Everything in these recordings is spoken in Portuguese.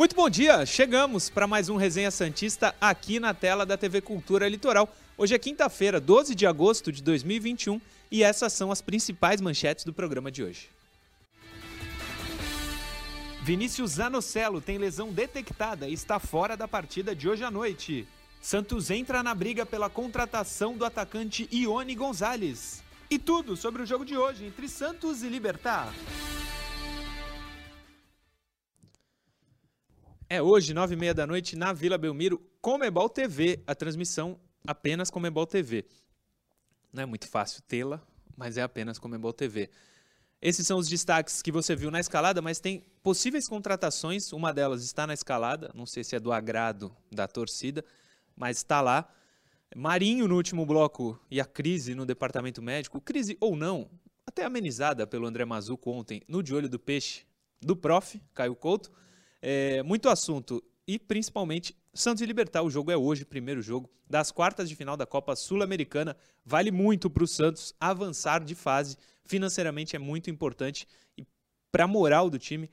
Muito bom dia! Chegamos para mais um Resenha Santista aqui na tela da TV Cultura Litoral. Hoje é quinta-feira, 12 de agosto de 2021 e essas são as principais manchetes do programa de hoje. Vinícius Zanocelo tem lesão detectada e está fora da partida de hoje à noite. Santos entra na briga pela contratação do atacante Ione Gonzalez. E tudo sobre o jogo de hoje entre Santos e Libertar. É hoje, nove e meia da noite, na Vila Belmiro, Comebol TV. A transmissão apenas Comebol TV. Não é muito fácil tê-la, mas é apenas Comebol TV. Esses são os destaques que você viu na escalada, mas tem possíveis contratações. Uma delas está na escalada, não sei se é do agrado da torcida, mas está lá. Marinho no último bloco e a crise no departamento médico, crise ou não, até amenizada pelo André Mazuco ontem no De Olho do Peixe do prof, Caio Couto. É, muito assunto e principalmente Santos e Libertar. O jogo é hoje, primeiro jogo das quartas de final da Copa Sul-Americana. Vale muito para o Santos avançar de fase. Financeiramente é muito importante e para a moral do time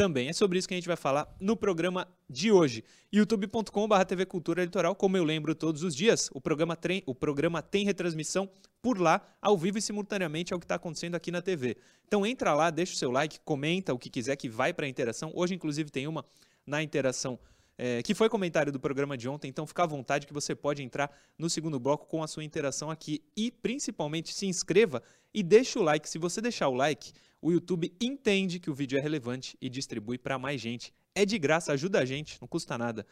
também. É sobre isso que a gente vai falar no programa de hoje. youtube.com.br TV Cultura Litoral, como eu lembro todos os dias, o programa, o programa tem retransmissão por lá, ao vivo e simultaneamente ao que está acontecendo aqui na TV. Então entra lá, deixa o seu like, comenta o que quiser que vai para a interação. Hoje, inclusive, tem uma na interação é, que foi comentário do programa de ontem, então fica à vontade que você pode entrar no segundo bloco com a sua interação aqui e principalmente se inscreva e deixe o like. Se você deixar o like, o YouTube entende que o vídeo é relevante e distribui para mais gente. É de graça, ajuda a gente, não custa nada.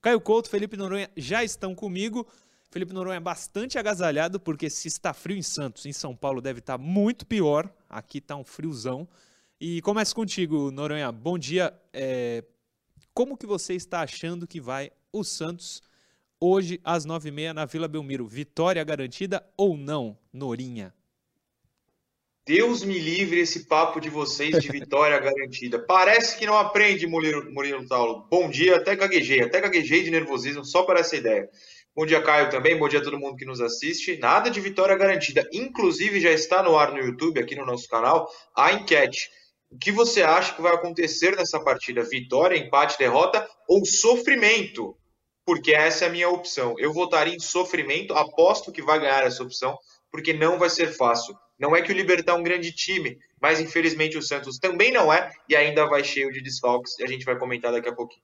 Caio Couto, Felipe Noronha já estão comigo. Felipe Noronha é bastante agasalhado, porque se está frio em Santos, em São Paulo deve estar muito pior. Aqui está um friozão. E começo contigo, Noronha. Bom dia. É, como que você está achando que vai o Santos hoje às nove e meia na Vila Belmiro? Vitória garantida ou não, Norinha? Deus me livre esse papo de vocês de vitória garantida. Parece que não aprende, Murilo, Murilo Taulo. Bom dia, até gaguejei, até gaguejei de nervosismo só para essa ideia. Bom dia, Caio, também. Bom dia a todo mundo que nos assiste. Nada de vitória garantida. Inclusive, já está no ar no YouTube, aqui no nosso canal, a enquete. O que você acha que vai acontecer nessa partida? Vitória, empate, derrota ou sofrimento? Porque essa é a minha opção. Eu votaria em sofrimento, aposto que vai ganhar essa opção, porque não vai ser fácil. Não é que o Libertar é um grande time, mas infelizmente o Santos também não é e ainda vai cheio de desfalques e a gente vai comentar daqui a pouquinho.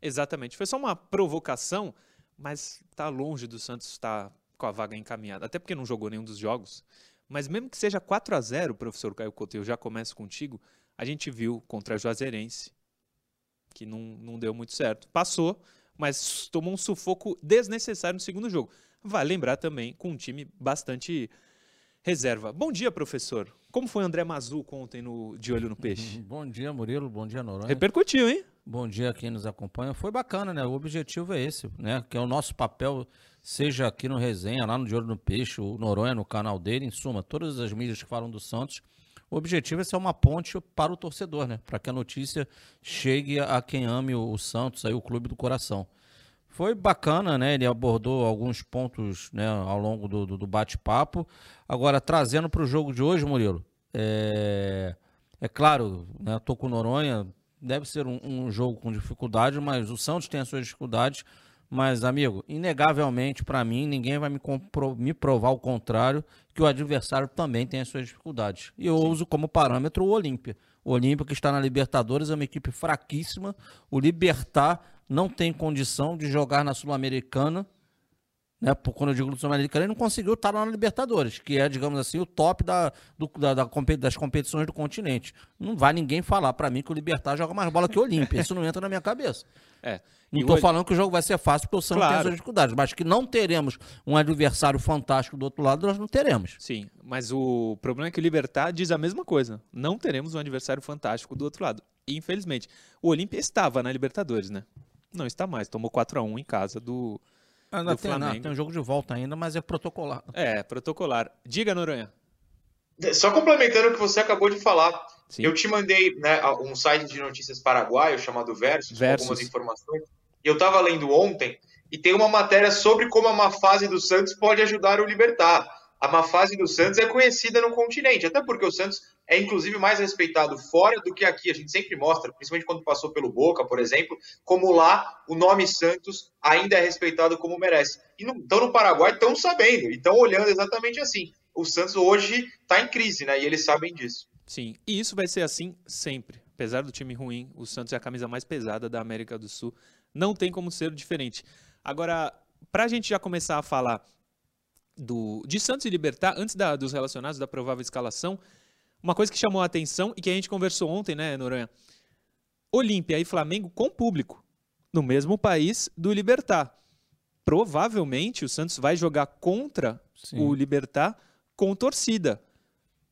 Exatamente. Foi só uma provocação, mas está longe do Santos estar com a vaga encaminhada. Até porque não jogou nenhum dos jogos. Mas mesmo que seja 4 a 0 professor Caio Couto, eu já começo contigo, a gente viu contra a Juazeirense que não, não deu muito certo. Passou, mas tomou um sufoco desnecessário no segundo jogo. Vai lembrar também com um time bastante reserva. Bom dia, professor. Como foi André Mazu ontem no De Olho no Peixe? Bom dia, Murilo. Bom dia, Noronha. Repercutiu, hein? Bom dia a quem nos acompanha. Foi bacana, né? O objetivo é esse, né? Que é o nosso papel, seja aqui no Resenha, lá no De Olho no Peixe, o Noronha no canal dele, em suma, todas as mídias que falam do Santos o objetivo é ser uma ponte para o torcedor, né? Para que a notícia chegue a quem ame o Santos, aí o clube do coração. Foi bacana, né? Ele abordou alguns pontos né, ao longo do, do, do bate-papo. Agora, trazendo para o jogo de hoje, Murilo, é, é claro, né, tô com Noronha, deve ser um, um jogo com dificuldade, mas o Santos tem as suas dificuldades. Mas, amigo, inegavelmente, para mim, ninguém vai me, me, provar o contrário, que o adversário também tem as suas dificuldades. E eu Sim. uso como parâmetro o Olímpia. O Olímpia, que está na Libertadores, é uma equipe fraquíssima. O Libertar não tem condição de jogar na Sul-Americana né? Quando eu digo sul-americano, ele não conseguiu estar lá na Libertadores, que é, digamos assim, o top da, do, da, da, das competições do continente. Não vai ninguém falar para mim que o Libertar joga mais bola que o Olímpia. Isso não entra na minha cabeça. É. Não estou hoje... falando que o jogo vai ser fácil, porque o Santos claro. tem as suas dificuldades, mas que não teremos um adversário fantástico do outro lado, nós não teremos. Sim, mas o problema é que o Libertar diz a mesma coisa. Não teremos um adversário fantástico do outro lado. E, infelizmente, o Olímpia estava na Libertadores, né? Não está mais. Tomou 4 a 1 em casa do, Ainda do tem, Flamengo. Não, tem um jogo de volta ainda, mas é protocolar. É, protocolar. Diga, Noronha. Só complementando o que você acabou de falar, Sim. eu te mandei né, um site de notícias paraguaio chamado Versus, Versus. com algumas informações. E eu estava lendo ontem e tem uma matéria sobre como a má fase do Santos pode ajudar o Libertar. a má fase do Santos é conhecida no continente, até porque o Santos é inclusive mais respeitado fora do que aqui. A gente sempre mostra, principalmente quando passou pelo Boca, por exemplo, como lá o nome Santos ainda é respeitado como merece. E então no Paraguai estão sabendo, estão olhando exatamente assim. O Santos hoje está em crise, né? E eles sabem disso. Sim, e isso vai ser assim sempre. Apesar do time ruim, o Santos é a camisa mais pesada da América do Sul. Não tem como ser diferente. Agora, para a gente já começar a falar do, de Santos e Libertar, antes da, dos relacionados da provável escalação, uma coisa que chamou a atenção e que a gente conversou ontem, né, Noronha? Olímpia e Flamengo com público, no mesmo país do Libertar. Provavelmente o Santos vai jogar contra Sim. o Libertar com torcida.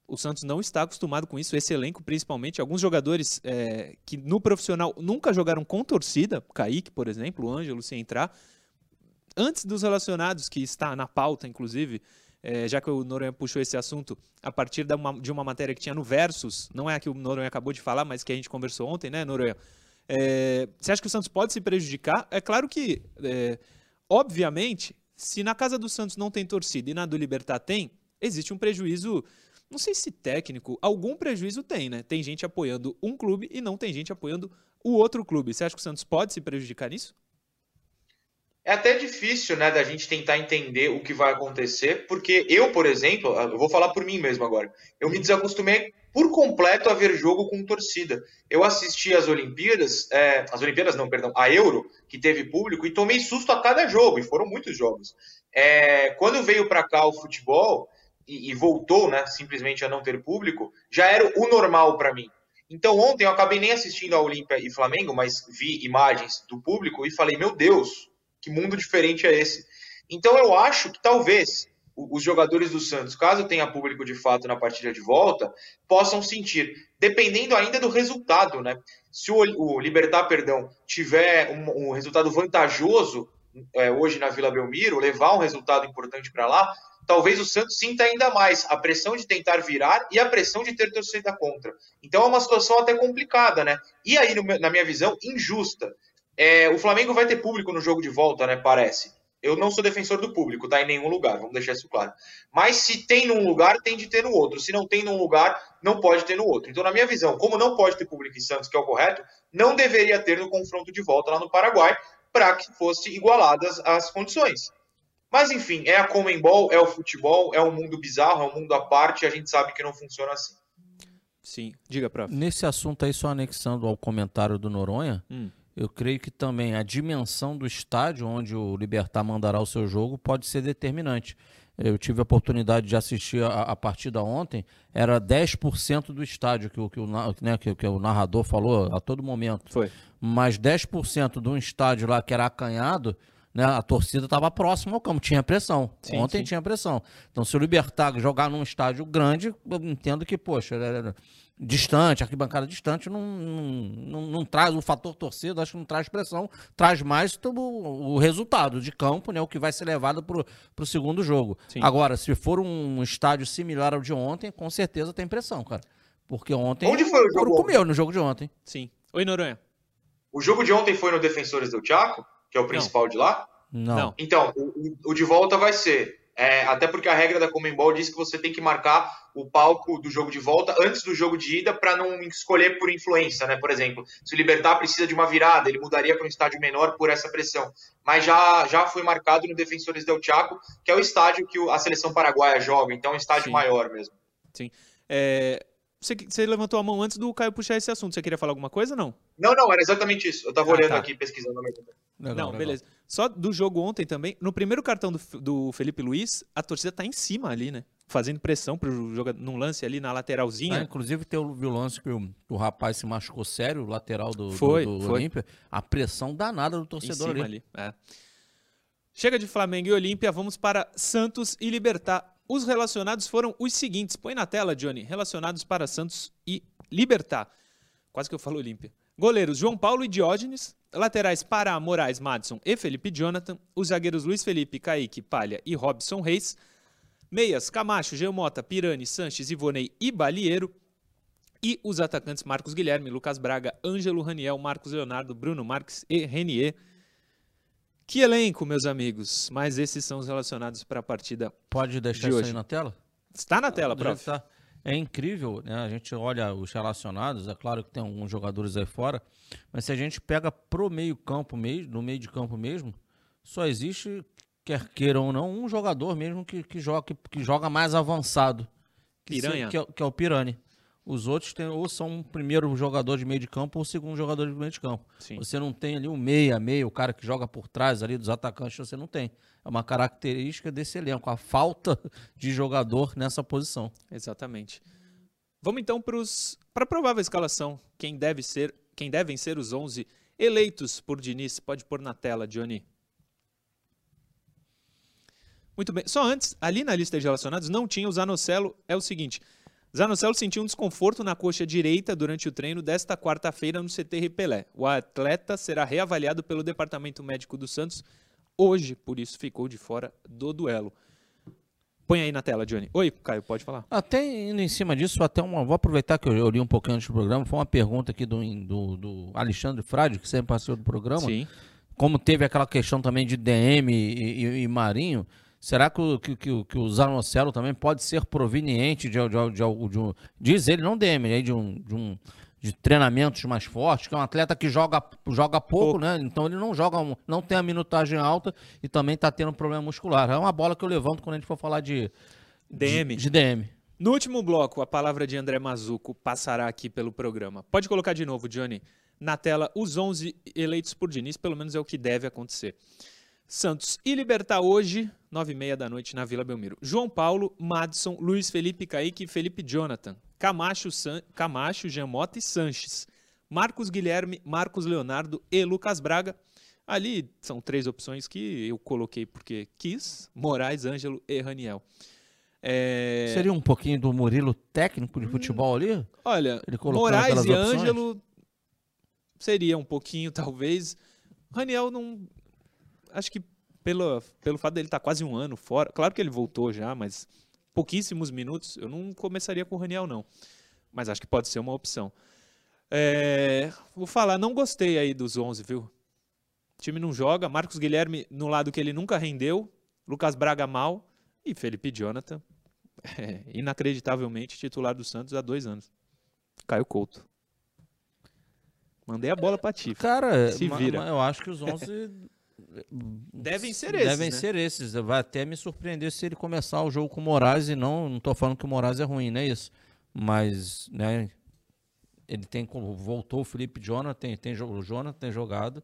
O Santos não está acostumado com isso, esse elenco principalmente. Alguns jogadores é, que no profissional nunca jogaram com torcida, Kaique, por exemplo, o Ângelo, sem entrar, antes dos relacionados, que está na pauta, inclusive, é, já que o Noronha puxou esse assunto, a partir de uma, de uma matéria que tinha no Versus, não é a que o Noronha acabou de falar, mas que a gente conversou ontem, né, Noronha? É, você acha que o Santos pode se prejudicar? É claro que, é, obviamente, se na casa do Santos não tem torcida e na do Libertar tem, existe um prejuízo, não sei se técnico, algum prejuízo tem, né? Tem gente apoiando um clube e não tem gente apoiando o outro clube. Você acha que o Santos pode se prejudicar nisso? É até difícil, né, da gente tentar entender o que vai acontecer, porque eu, por exemplo, eu vou falar por mim mesmo agora, eu me desacostumei por completo a ver jogo com torcida. Eu assisti às Olimpíadas, é, as Olimpíadas não, perdão, a Euro, que teve público, e tomei susto a cada jogo, e foram muitos jogos. É, quando veio para cá o futebol, e, e, voltou, né, simplesmente a não ter público, já era o normal para mim. Então ontem eu acabei nem assistindo a Olímpia e Flamengo, mas vi imagens do público e falei, meu Deus, que mundo diferente é esse? Então eu acho que talvez os jogadores do Santos, caso tenha público de fato na partida de volta, possam sentir, dependendo ainda do resultado, né? Se o, o Libertar, perdão, tiver um, um resultado vantajoso é, hoje na Vila Belmiro, levar um resultado importante para lá, talvez o Santos sinta ainda mais a pressão de tentar virar e a pressão de ter torcida contra. Então é uma situação até complicada, né? E aí, na minha visão, injusta. É, o Flamengo vai ter público no jogo de volta, né? Parece. Eu não sou defensor do público, tá? Em nenhum lugar, vamos deixar isso claro. Mas se tem num lugar, tem de ter no outro. Se não tem num lugar, não pode ter no outro. Então, na minha visão, como não pode ter público em Santos, que é o correto, não deveria ter no confronto de volta lá no Paraguai, para que fosse igualadas as condições. Mas enfim, é a Comembol, é o futebol, é um mundo bizarro, é um mundo à parte, e a gente sabe que não funciona assim. Sim, diga, prof. Nesse assunto aí, só anexando ao comentário do Noronha, hum. Eu creio que também a dimensão do estádio onde o Libertar mandará o seu jogo pode ser determinante. Eu tive a oportunidade de assistir a, a partida ontem, era 10% do estádio que o, que, o, né, que, que, o narrador falou a todo momento. Foi. Mas 10% de um estádio lá que era acanhado, né, a torcida estava próxima ao campo, tinha pressão. Sim, ontem sim. tinha pressão. Então, se o Libertar jogar num estádio grande, eu entendo que, poxa, era distante, arquibancada distante, não, não, não, não, traz o fator torcida, acho que não traz pressão, traz mais o, o resultado de campo, né, o que vai ser levado para o segundo jogo. Sim. Agora, se for um estádio similar ao de ontem, com certeza tem pressão, cara. Porque ontem Onde foi o jogo? comeu no jogo de ontem. Sim. Oi, Noronha. O jogo de ontem foi no Defensores do Chaco, que é o principal não. de lá? Não. Então, o, o de volta vai ser é, até porque a regra da Comembol diz que você tem que marcar o palco do jogo de volta antes do jogo de ida para não escolher por influência, né? Por exemplo, se o Libertar precisa de uma virada, ele mudaria para um estádio menor por essa pressão. Mas já, já foi marcado no Defensores del Chaco, que é o estádio que a seleção paraguaia joga, então é um estádio Sim. maior mesmo. Sim. É, você, você, levantou a mão antes do Caio puxar esse assunto. Você queria falar alguma coisa não? Não, não, era exatamente isso. Eu estava ah, olhando tá. aqui, pesquisando. Legal, não, legal. beleza. Só do jogo ontem também, no primeiro cartão do, do Felipe Luiz, a torcida tá em cima ali, né? Fazendo pressão pro jogador num lance ali na lateralzinha. Ah, inclusive tem o, o lance que o, o, rapaz se machucou sério, o lateral do, foi, do, do Olímpia. A pressão danada do torcedor ali. ali. É. Chega de Flamengo e Olímpia, vamos para Santos e Libertar. Os relacionados foram os seguintes. Põe na tela, Johnny. Relacionados para Santos e Libertar. Quase que eu falo Olímpia. Goleiros João Paulo e Diógenes. Laterais para Moraes, Madison e Felipe Jonathan. Os zagueiros Luiz Felipe, Kaique, Palha e Robson Reis. Meias, Camacho, Geomota, Pirani, Sanches, Ivonei e Balieiro. E os atacantes Marcos Guilherme, Lucas Braga, Ângelo Raniel, Marcos Leonardo, Bruno Marques e Renier. Que elenco, meus amigos. Mas esses são os relacionados para a partida. Pode deixar De isso hoje. aí na tela? Está na tela, prof. tá. É incrível, né? A gente olha os relacionados, é claro que tem alguns jogadores aí fora, mas se a gente pega pro meio campo mesmo, no meio de campo mesmo, só existe, quer queira ou não, um jogador mesmo que, que, joga, que, que joga mais avançado. Que, se- Piranha. que, é, que é o Pirani. Os outros tem, ou são o primeiro jogador de meio de campo ou o segundo jogador de meio de campo. Sim. Você não tem ali o meia, meia, o cara que joga por trás ali dos atacantes, você não tem. É uma característica desse elenco, a falta de jogador nessa posição. Exatamente. Vamos então para a provável escalação. Quem deve ser, quem devem ser os 11 eleitos por Diniz? Pode pôr na tela, Johnny. Muito bem. Só antes, ali na lista de relacionados não tinha o Zanocelo. É o seguinte: Zanocelo sentiu um desconforto na coxa direita durante o treino desta quarta-feira no CT Pelé. O atleta será reavaliado pelo Departamento Médico do Santos hoje, por isso ficou de fora do duelo. Põe aí na tela, Johnny. Oi, Caio, pode falar. Até indo em cima disso, até uma, vou aproveitar que eu, eu li um pouquinho antes do programa, foi uma pergunta aqui do, do, do Alexandre Frade, que sempre participou do programa. Sim. Como teve aquela questão também de DM e, e- e Marinho, será que o, que, que, o- que o Zanocelo também pode ser proveniente de, de, de, algo- de um. Diz ele, não DM, né, de um. De um de treinamentos mais fortes, que é um atleta que joga, joga pouco, Pouco. né? Então ele não joga, um- não tem a minutagem alta e também tá tendo problema muscular. É uma bola que eu levanto quando a gente for falar de, DM. de, de DM. No último bloco, a palavra de André Mazuco passará aqui pelo programa. Pode colocar de novo, Johnny, na tela os 11 eleitos por Diniz, pelo menos é o que deve acontecer. Santos e Libertar hoje, 9h30 da noite na Vila Belmiro. João Paulo, Madison, Luiz Felipe Kaique e Felipe Jonathan. Camacho, San... Camacho Giamota e Sanches. Marcos Guilherme, Marcos Leonardo e Lucas Braga. Ali são três opções que eu coloquei porque quis. Moraes, Ângelo e Raniel. É... Seria um pouquinho do Murilo técnico de futebol ali? Olha, Moraes e opções? Ângelo seria um pouquinho, talvez. Raniel não. Acho que pelo, pelo fato dele estar quase um ano fora. Claro que ele voltou já, mas pouquíssimos minutos. Eu não começaria com o Raniel, não. Mas acho que pode ser uma opção. É, vou falar, não gostei aí dos 11, viu? O time não joga. Marcos Guilherme no lado que ele nunca rendeu. Lucas Braga mal. E Felipe Jonathan, é, inacreditavelmente titular do Santos há dois anos. Caio Couto. Mandei a bola pra ti. Cara, Se vira. eu acho que os 11 Devem ser esses, devem né? ser esses. Vai até me surpreender se ele começar o jogo com o Moraes e não, não tô falando que o Moraes é ruim, não é isso. Mas, né, ele tem como voltou o Felipe Jonathan, tem, tem o Jonathan tem jogado.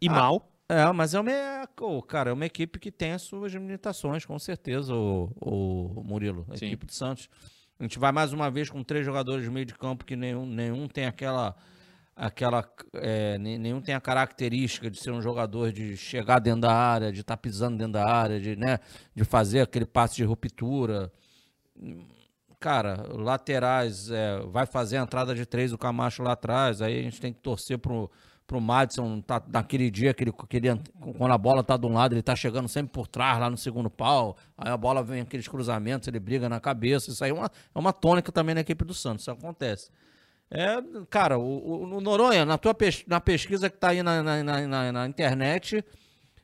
E Ah, mal. É, mas é uma, é, cara, é uma equipe que tem as suas limitações, com certeza, o, o Murilo, a Sim. equipe do Santos. A gente vai mais uma vez com três jogadores de meio de campo que nenhum, nenhum tem aquela, aquela, é, ne- nenhum tem a característica de ser um jogador de chegar dentro da área, de estar pisando dentro da área, de, né, de fazer aquele passe de ruptura. Cara, laterais, é, vai fazer a entrada de três, o Camacho lá atrás, aí a gente tem que torcer pro, pro Madison, tá, naquele dia, aquele, aquele, quando a bola tá de um lado, ele tá chegando sempre por trás, lá no segundo pau, aí a bola vem aqueles cruzamentos, ele briga na cabeça, isso aí é uma, é uma tônica também na equipe do Santos, isso acontece. É, cara, o, o- o Noronha, na tua pes- na pesquisa que tá aí na, na, na- na- na internet,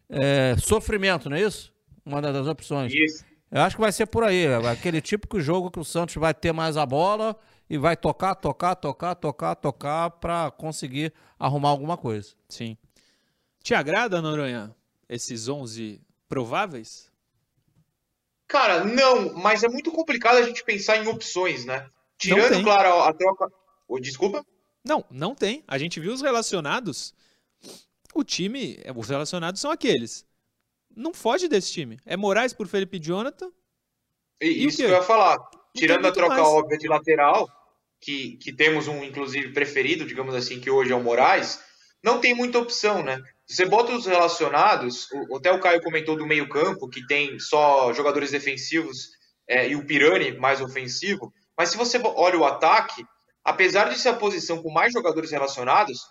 é, sofrimento, não é isso? Uma das opções. Isso. Eu acho que vai ser por aí. Aquele típico jogo que o Santos vai ter mais a bola e vai tocar, tocar, tocar, tocar, tocar para conseguir arrumar alguma coisa. Sim. Te agrada, Noronha, esses 11 prováveis? Cara, não, mas é muito complicado a gente pensar em opções, né? Tirando, claro, a troca. Ô, desculpa? Não, não tem. A gente viu os relacionados. O time, os relacionados são aqueles. Não foge desse time. É Moraes por Felipe Jonathan. E- E Isso que eu ia falar. Tirando a troca mais. óbvia de lateral, que, que temos um, inclusive, preferido, digamos assim, que hoje é o Moraes, não tem muita opção, né? Você bota os relacionados, o, até o Caio comentou do meio-campo, que tem só jogadores defensivos é, e o Pirani mais ofensivo, mas se você olha o ataque, apesar de ser a posição com mais jogadores relacionados,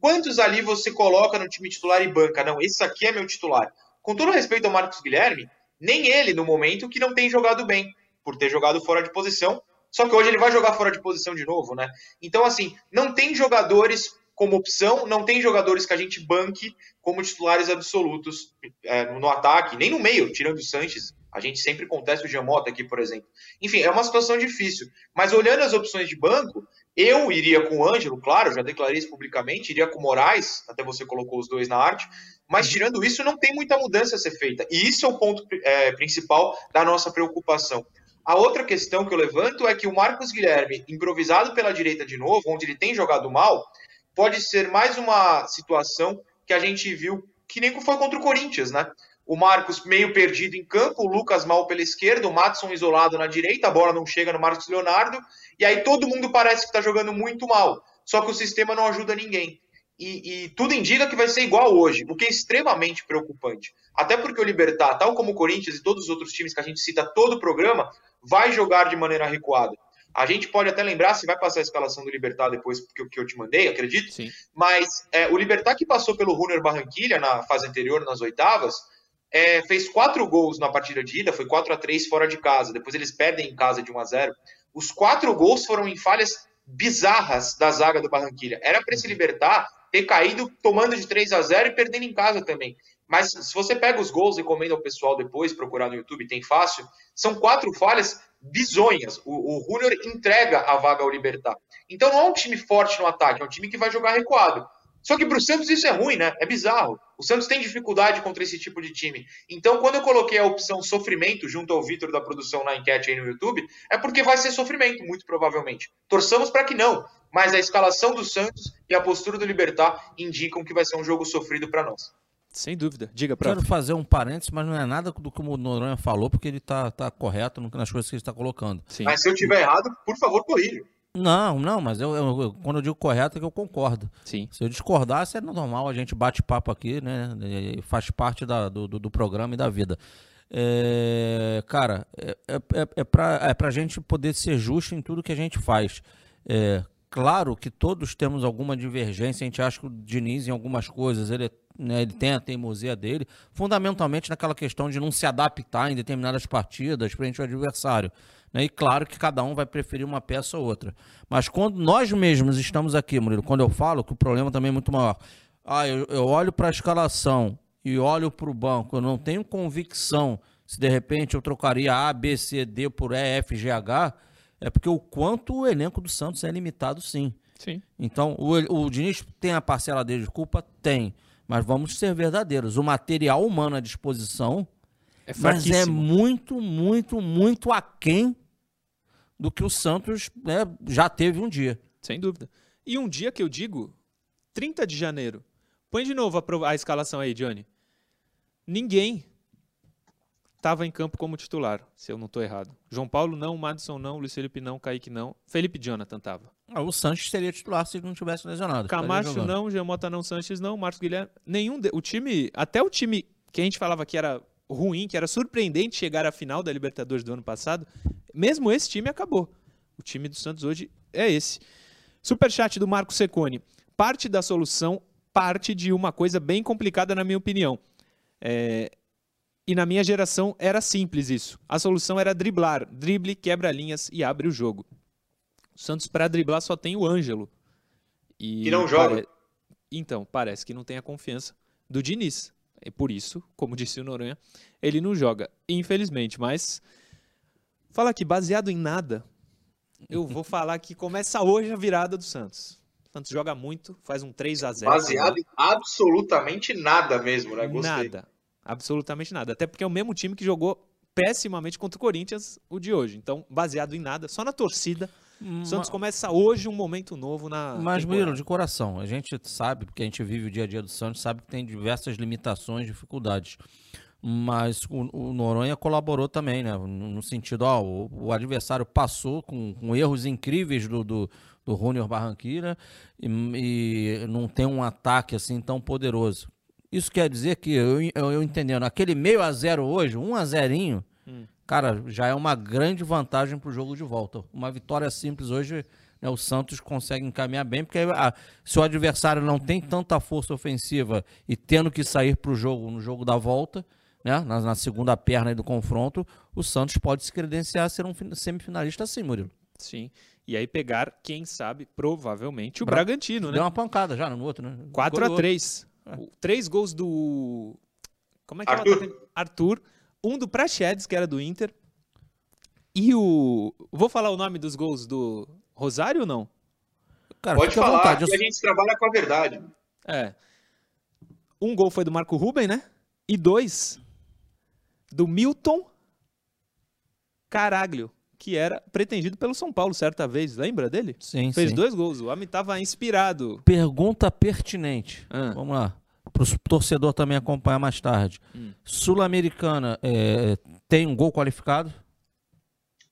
quantos ali você coloca no time titular e banca? Não, esse aqui é meu titular. Com todo respeito ao Marcos Guilherme, nem ele, no momento, que não tem jogado bem, por ter jogado fora de posição. Só que hoje ele vai jogar fora de posição de novo, né? Então, assim, não tem jogadores como opção, não tem jogadores que a gente banque como titulares absolutos é, no ataque, nem no meio, tirando o Sanches. A gente sempre contesta o Jamota aqui, por exemplo. Enfim, é uma situação difícil. Mas olhando as opções de banco, eu iria com o Ângelo, claro, já declarei isso publicamente, iria com o Moraes, até você colocou os dois na arte, mas tirando isso, não tem muita mudança a ser feita. E isso é o ponto é, principal da nossa preocupação. A outra questão que eu levanto é que o Marcos Guilherme, improvisado pela direita de novo, onde ele tem jogado mal, pode ser mais uma situação que a gente viu que nem foi contra o Corinthians, né? O Marcos meio perdido em campo, o Lucas mal pela esquerda, o Matson isolado na direita, a bola não chega no Marcos Leonardo, e aí todo mundo parece que está jogando muito mal. Só que o sistema não ajuda ninguém. E, e, tudo indica que vai ser igual hoje, o que é extremamente preocupante. Até porque o Libertar, tal como o Corinthians e todos os outros times que a gente cita todo o programa, vai jogar de maneira recuada. A gente pode até lembrar, se vai passar a escalação do Libertar depois que, que eu te mandei, acredito. Sim. Mas é, o Libertar que passou pelo Runner Barranquilha na fase anterior, nas oitavas, é, fez quatro gols na partida de ida, foi 4 a 3 fora de casa. Depois eles perdem em casa de 1 a 0 Os quatro gols foram em falhas bizarras da zaga do Barranquilha. Era para se libertar, ter caído tomando de 3 a 0 e perdendo em casa também. Mas se você pega os gols comenta ao pessoal depois, procurar no YouTube, tem fácil, são quatro falhas bizonhas. O, o Júnior entrega a vaga ao Libertar. Então não é um time forte no ataque, é um time que vai jogar recuado. Só que para o Santos isso é ruim, né? É bizarro. O Santos tem dificuldade contra esse tipo de time. Então, quando eu coloquei a opção sofrimento junto ao Vitor da produção na enquete aí no YouTube, é porque vai ser sofrimento, muito provavelmente. Torçamos para que não, mas a escalação do Santos e a postura do Libertar indicam que vai ser um jogo sofrido para nós. Sem dúvida. Diga para. Quero fazer um parênteses, mas não é nada do que o Noronha falou, porque ele está tá correto nas coisas que ele está colocando. Sim. Mas se eu tiver errado, por favor, corrija. Não, não, mas eu, eu, quando eu digo correto é que eu concordo. Sim. Se eu discordasse, é normal, a gente bate papo aqui, né? Faz parte da, do, do, programa e da vida. É, cara, é, é, é, é para é pra gente poder ser justo em tudo que a gente faz. É, claro que todos temos alguma divergência, a gente acha que o Diniz, em algumas coisas, ele, né, ele tem a teimosia dele, fundamentalmente naquela questão de não se adaptar em determinadas partidas frente ao adversário. Né? E claro que cada um vai preferir uma peça ou outra. Mas quando nós mesmos estamos aqui, Murilo, quando eu falo que o problema também é muito maior. Ah, eu, eu olho para a escalação e olho para o banco, eu não tenho convicção se de repente eu trocaria A, B, C, D por E, F, G, H, é porque o quanto o elenco do Santos é limitado, sim. Sim. Então, o, o Diniz tem a parcela dele de culpa? Tem. Mas vamos ser verdadeiros. O material humano à disposição é mas é muito, muito, muito aquém do que o Santos né, já teve um dia. Sem dúvida. E um dia que eu digo, 30 de janeiro. Põe de novo a, a escalação aí, Johnny. Ninguém estava em campo como titular, se eu não estou errado. João Paulo não, Madison não, Luiz Felipe não, Kaique não, Felipe Jonathan estava. Ah, o Sanches seria titular se não tivesse lesionado. Camacho não, Geomota não, Sanches não, Marcos Guilherme, nenhum, de, o time, até o time que a gente falava que era ruim, que era surpreendente chegar à final da Libertadores do ano passado, mesmo esse time acabou. O time do Santos hoje é esse. Superchat do Marco Secone. Parte da solução parte de uma coisa bem complicada, na minha opinião. É... E na minha geração era simples isso. A solução era driblar. Drible, quebra linhas e abre o jogo. O Santos, para driblar, só tem o Ângelo. E, e não joga. Pare... Então, parece que não tem a confiança do Diniz. É por isso, como disse o Noronha, ele não joga, infelizmente. Mas Fala aqui, baseado em nada, eu vou falar que começa hoje a virada do Santos. O Santos joga muito, faz um 3 a 0 Baseado em absolutamente nada mesmo, né? Gostei. Nada. Absolutamente nada. Até porque é o mesmo time que jogou pessimamente contra o Corinthians o de hoje. Então, baseado em nada, só na torcida. O Santos começa hoje um momento novo na. Mas, Miro, de coração, a gente sabe, porque a gente vive o dia a dia do Santos, sabe que tem diversas limitações, dificuldades mas o, o, Noronha colaborou também, né? No, sentido, ó, o, o, adversário passou com, com, erros incríveis do, do, do Júnior Barranquilla e, e, não tem um ataque assim tão poderoso. Isso quer dizer que, eu, eu, eu entendendo, aquele meio a zero hoje, um a zerinho, hum. cara, já é uma grande vantagem para o jogo de volta. Uma vitória simples hoje, né, o Santos consegue encaminhar bem, porque ah, se o adversário não tem tanta força ofensiva e tendo que sair para o jogo no jogo da volta né, na, na, segunda perna do confronto, o Santos pode se credenciar a ser um semifinalista sim, Murilo. Sim. E aí pegar, quem sabe, provavelmente o Bra- Bragantino, né? Deu uma pancada já no outro, né? 4 Goleou. a 3 É. Três gols do. Como é que é o Arthur. Um do Prachedes, que era do Inter. E o. Vou falar o nome dos gols do Rosário ou não? Cara, Pode falar vontade. que a gente trabalha com a verdade. É. Um gol foi do Marco Ruben, né? E dois do Milton Caraglio, que era pretendido pelo São Paulo certa vez. Lembra dele? Sim, Fez sim. dois gols. O homem tava inspirado. Pergunta pertinente. Ah. Vamos lá. Para o torcedor também acompanhar mais tarde. Hum. Sul-Americana é, tem um gol qualificado?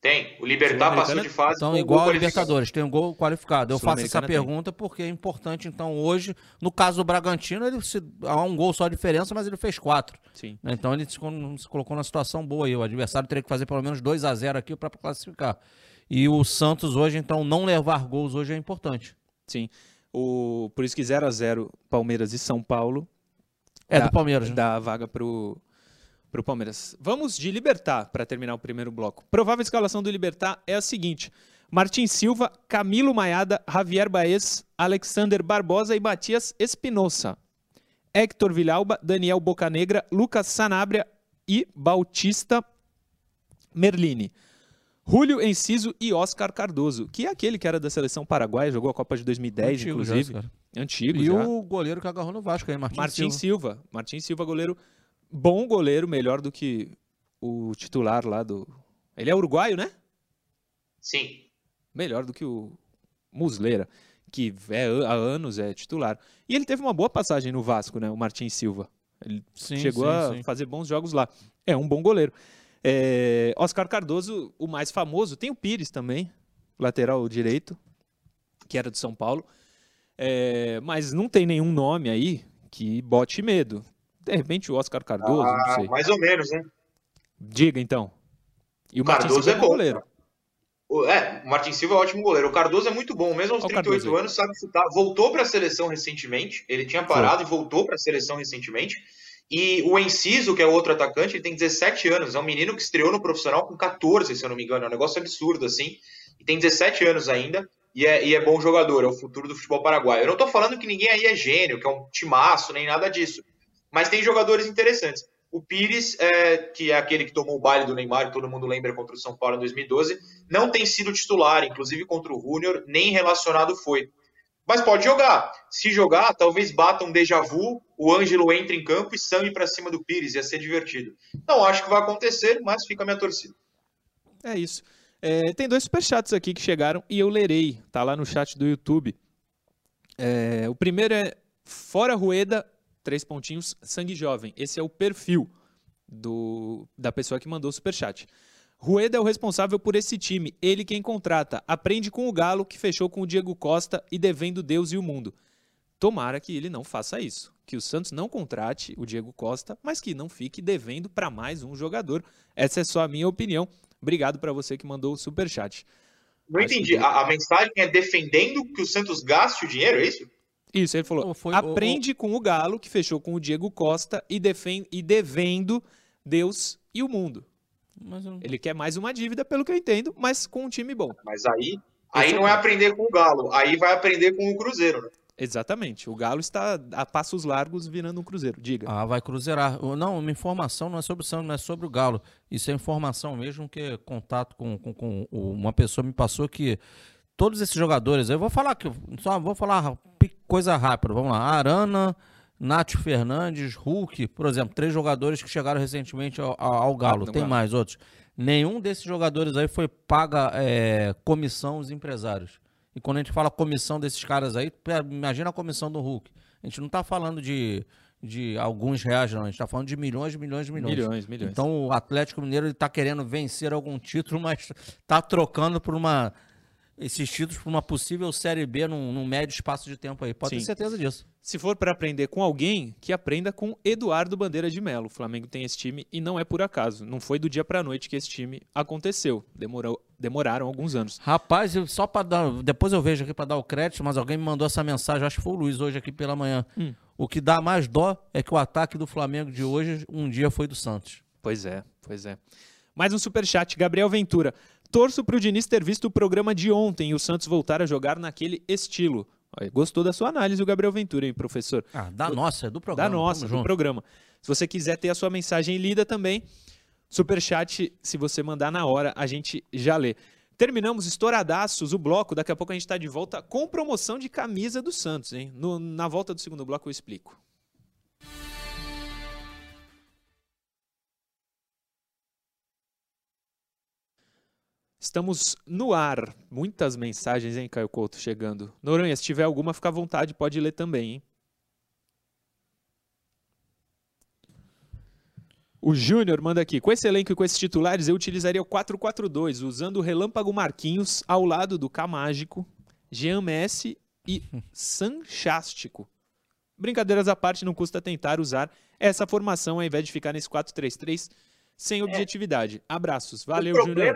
Tem. O Libertar passou de fase. Então, um igual a. Libertadores, tem um gol qualificado. Eu faço essa Sul-Americana tem. pergunta porque é importante, então, hoje, no caso do Bragantino, ele se, há um gol só de diferença, mas ele fez quatro. Sim. né? Então ele se, se colocou numa situação boa aí. O adversário teria que fazer pelo menos 2 a 0 aqui para classificar. E o Santos hoje, então, não levar gols hoje é importante. Sim. O, por isso que 0 a 0 Palmeiras e São Paulo É Dá- do Palmeiras, né? dá a vaga pro, pro Palmeiras. Vamos de Libertar para terminar o primeiro bloco. Provável escalação do Libertar é a seguinte: Martin Silva, Camilo Maiada, Javier Baez, Alexander Barbosa e Matias Espinosa. Héctor Villalba, Daniel Bocanegra, Lucas Sanabria e Bautista Merlini. Julio Enciso e Oscar Cardoso, que é aquele que era da seleção paraguaia, jogou a Copa de 2010, Antigo já, inclusive. cara. Antigo E já. o goleiro que agarrou no Vasco aí, Martins, Martin Silva. Silva. Martin Silva, goleiro. Bom goleiro, melhor do que o titular lá do. Ele é uruguaio, né? Sim. Melhor do que o Muslera, que é, há anos é titular. E ele teve uma boa passagem no Vasco, né? O Martin Silva. Ele Sim, chegou sim, a sim. fazer bons jogos lá. É um bom goleiro. É, Oscar Cardoso, o mais famoso. Tem o Pires também, lateral direito, que era do São Paulo. É, mas não tem nenhum nome aí que bote medo. De repente o Oscar Cardoso, não Ah, sei. mais ou menos, né? Diga então. E o Martin Cardoso Silva é bom goleiro. O- É, o Martin Silva é um ótimo goleiro. O Cardoso é muito bom, mesmo aos Ó o 38 Cardoso anos, sabe chutar. Voltou para a seleção recentemente. Ele tinha parado e voltou para a seleção recentemente. E o Enciso, que é outro atacante, ele tem 17 anos. É um menino que estreou no profissional com 14, se eu não me engano. É um negócio absurdo, assim. E tem 17 anos ainda. E é, e é bom jogador. É o futuro do futebol paraguaio. Eu não tô falando que ninguém aí é gênio, que é um timaço, nem nada disso. Mas tem jogadores interessantes. O Pires, é, que é aquele que tomou o baile do Neymar, todo mundo lembra contra o São Paulo em 2012, não tem sido titular, inclusive contra o Júnior, nem relacionado foi. Mas pode jogar. Se jogar, talvez bata um déjà vu, o Ângelo entre em campo e sangue para cima do Pires, ia ser divertido. Não acho que vai acontecer, mas fica a minha torcida. É isso. É, tem dois superchats aqui que chegaram e eu lerei. Tá lá no chat do YouTube. É, o primeiro é Fora Rueda, três pontinhos, sangue jovem. Esse é o perfil do, da pessoa que mandou o superchat. Rueda é o responsável por esse time. Ele quem contrata. Aprende com o Galo, que fechou com o Diego Costa e devendo Deus e o mundo. Tomara que ele não faça isso. Que o Santos não contrate o Diego Costa, mas que não fique devendo para mais um jogador. Essa é só a minha opinião. Obrigado para você que mandou o superchat. Não Acho entendi. que- A, a mensagem é defendendo que o Santos gaste o dinheiro, é isso? Isso, ele falou. Ou foi- aprende com o Galo, que fechou com o Diego Costa e, defen- e devendo Deus e o mundo. Mas eu não- Ele quer mais uma dívida, pelo que eu entendo, mas com um time bom. Mas aí, aí é não é aprender com o Galo, aí vai aprender com o Cruzeiro, né? Exatamente. O Galo está a passos largos virando um Cruzeiro. Diga. Ah, vai cruzeirar. Não, uma informação não é sobre o Santos, não é sobre o Galo. Isso é informação mesmo, que contato com, com, com uma pessoa me passou que todos esses jogadores, eu vou falar que só vou falar coisa rápida. Vamos lá. Arana, Nath Fernandes, Hulk, por exemplo, três jogadores que chegaram recentemente ao, ao- ao Galo. Tem mais outros. Nenhum desses jogadores aí foi paga é, comissão aos empresários. E quando a gente fala comissão desses caras aí, imagina a comissão do Hulk. A gente não tá falando de, de alguns reais, não. A gente tá falando de milhões, milhões, milhões. Milhões, milhões. Então o Atlético Mineiro ele tá querendo vencer algum título, mas tá trocando por uma esses títulos por uma possível Série B num, num médio espaço de tempo aí. Pode ter Sim. certeza disso. Se for para aprender com alguém, que aprenda com Eduardo Bandeira de Melo. O Flamengo tem esse time e não é por acaso. Não foi do dia para noite que esse time aconteceu. Demorou, demoraram alguns anos. Rapaz, eu- só para dar. Depois eu vejo aqui para dar o crédito, mas alguém me mandou essa mensagem, acho que foi o Luiz hoje aqui pela manhã. Hum. O que dá mais dó é que o ataque do Flamengo de hoje um dia foi do Santos. Pois é, pois é. Mais um superchat, Gabriel Ventura. Torço para o Diniz ter visto o programa de ontem e o Santos voltar a jogar naquele estilo. Gostou da sua análise, o Gabriel Ventura, hein, professor? Ah, da nossa, é do programa. Da nossa, tamo do junto. programa. Se você quiser ter a sua mensagem lida também, superchat, se você mandar na hora, a gente já lê. Terminamos estouradaços o bloco. Daqui a pouco a gente está de volta com promoção de camisa do Santos, hein? No- na volta do segundo bloco eu explico. Estamos no ar. Muitas mensagens, hein, Caio Couto, chegando. Noronha, se tiver alguma, fica à vontade, pode ler também, hein? O Júnior manda aqui. Com esse elenco e com esses titulares, eu utilizaria o 4-4-2, usando o Relâmpago Marquinhos ao lado do Camágico, Jean Messi e Sanchástico. Brincadeiras à parte, não custa tentar usar essa formação ao invés de ficar nesse 4-3-3 sem objetividade. Abraços. Valeu, o Júnior.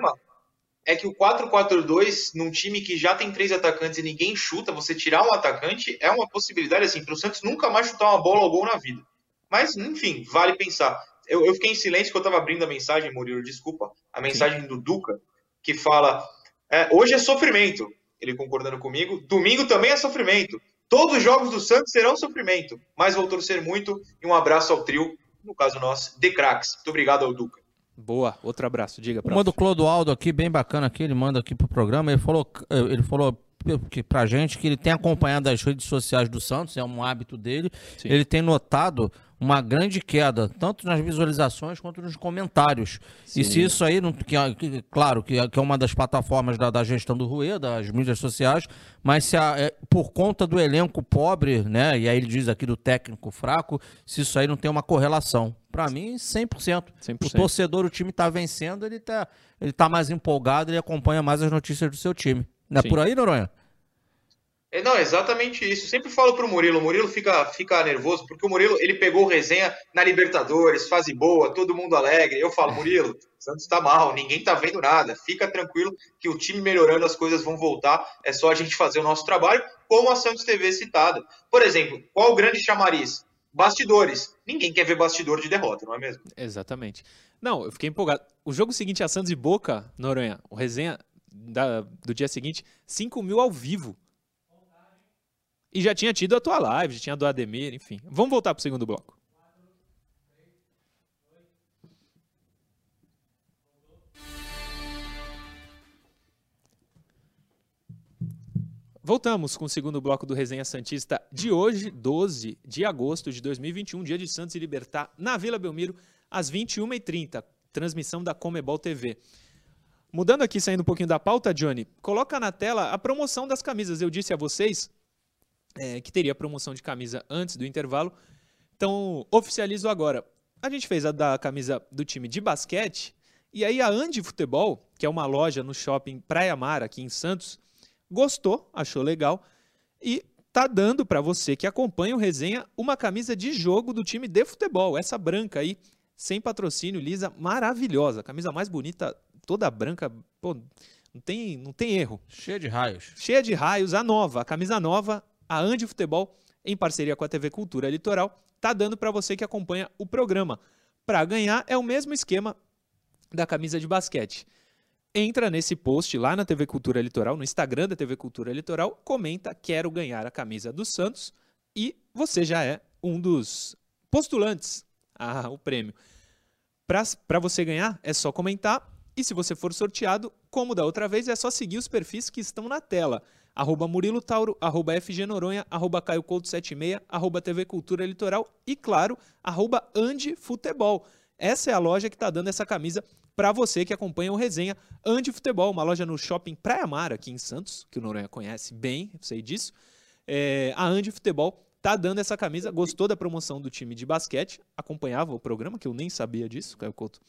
É que o 4-4-2, num time que já tem três atacantes e ninguém chuta, você tirar um atacante é uma possibilidade, assim, para o Santos nunca mais chutar uma bola ao gol na vida. Mas, enfim, vale pensar. Eu, eu fiquei em silêncio que eu estava abrindo a mensagem, Murilo, desculpa, a mensagem do Duca, que fala: é, hoje é sofrimento. Ele concordando comigo. Domingo também é sofrimento. Todos os jogos do Santos serão sofrimento. Mas vou torcer muito e um abraço ao trio, no caso nosso, de craques. Muito obrigado ao Duca. Boa, outro abraço. Diga, Uma do prof. Clodoaldo aqui, bem bacana aqui, ele manda aqui pro programa, ele falou, eh, ele falou que pra gente que ele tem acompanhado as redes sociais do Santos, é um hábito dele, Sim. ele tem notado uma grande queda, tanto nas visualizações quanto nos comentários. E se Sim. isso aí, não, que, que- claro, que, é- que é uma das plataformas da, da gestão do Rue, das mídias sociais, mas se a- é, por conta do elenco pobre, né, e aí ele diz aqui do técnico fraco, se isso aí não tem uma correlação. Pra mim, 100%. 100%. O torcedor, o time tá vencendo, ele tá, ele tá mais empolgado, ele acompanha mais as notícias do seu time. Não é Sim. por aí, Noronha? É, não, exatamente isso. Sempre falo pro Murilo, o Murilo fica, fica nervoso, porque o Murilo, ele pegou resenha na Libertadores, fase boa, todo mundo alegre. Eu falo, Murilo, Santos tá mal, ninguém tá vendo nada. Fica tranquilo que o time melhorando, as coisas vão voltar. É só a gente fazer o nosso trabalho, como a Santos TV citada. Por exemplo, qual o grande chamariz? Bastidores. Ninguém quer ver bastidor de derrota, não é mesmo? Exatamente. Não, eu fiquei empolgado. O jogo seguinte a Santos e Boca, Noronha, o resenha da- do dia seguinte, 5 mil ao vivo. E já tinha tido a tua live, já tinha do Ademir, enfim. Vamos voltar pro segundo bloco. Voltamos com o segundo bloco do Resenha Santista de hoje, 12 de agosto de 2021, dia de Santos e Libertar, na Vila Belmiro, às 21h30. Transmissão da Comebol TV. Mudando aqui, saindo um pouquinho da pauta, Johnny, coloca na tela a promoção das camisas. Eu disse a vocês é, que teria promoção de camisa antes do intervalo, então oficializo agora. A gente fez a da camisa do time de basquete, e aí a Andi Futebol, que é uma loja no shopping Praia Mar, aqui em Santos, gostou, achou legal e tá dando para você que acompanha o resenha uma camisa de jogo do time de futebol, essa branca aí, sem patrocínio, lisa, maravilhosa, camisa mais bonita, toda branca, pô, não tem, não tem erro. Cheio de raios. Cheia de raios, a nova, a camisa nova, a Andi Futebol, em parceria com a TV Cultura Litoral, tá dando para você que acompanha o programa. Para ganhar é o mesmo esquema da camisa de basquete. Entra nesse post lá na TV Cultura Litoral, no Instagram da TV Cultura Litoral, comenta quero ganhar a camisa do Santos e você já é um dos postulantes ao prêmio. Para você ganhar, é só comentar. E se você for sorteado, como da outra vez, é só seguir os perfis que estão na tela. Arroba Murilo Tauro, arroba FG Noronha, arroba Caio Couto 76, arroba TV Cultura Litoral e, claro, arroba Andi Futebol. Essa é a loja que está dando essa camisa para você que acompanha o resenha Andi Futebol, uma loja no shopping Praia Mar, aqui em Santos, que o Noronha conhece bem, sei disso. É, a Andi Futebol tá dando essa camisa, gostou da promoção do time de basquete, acompanhava o programa, que eu nem sabia disso, Caio Couto.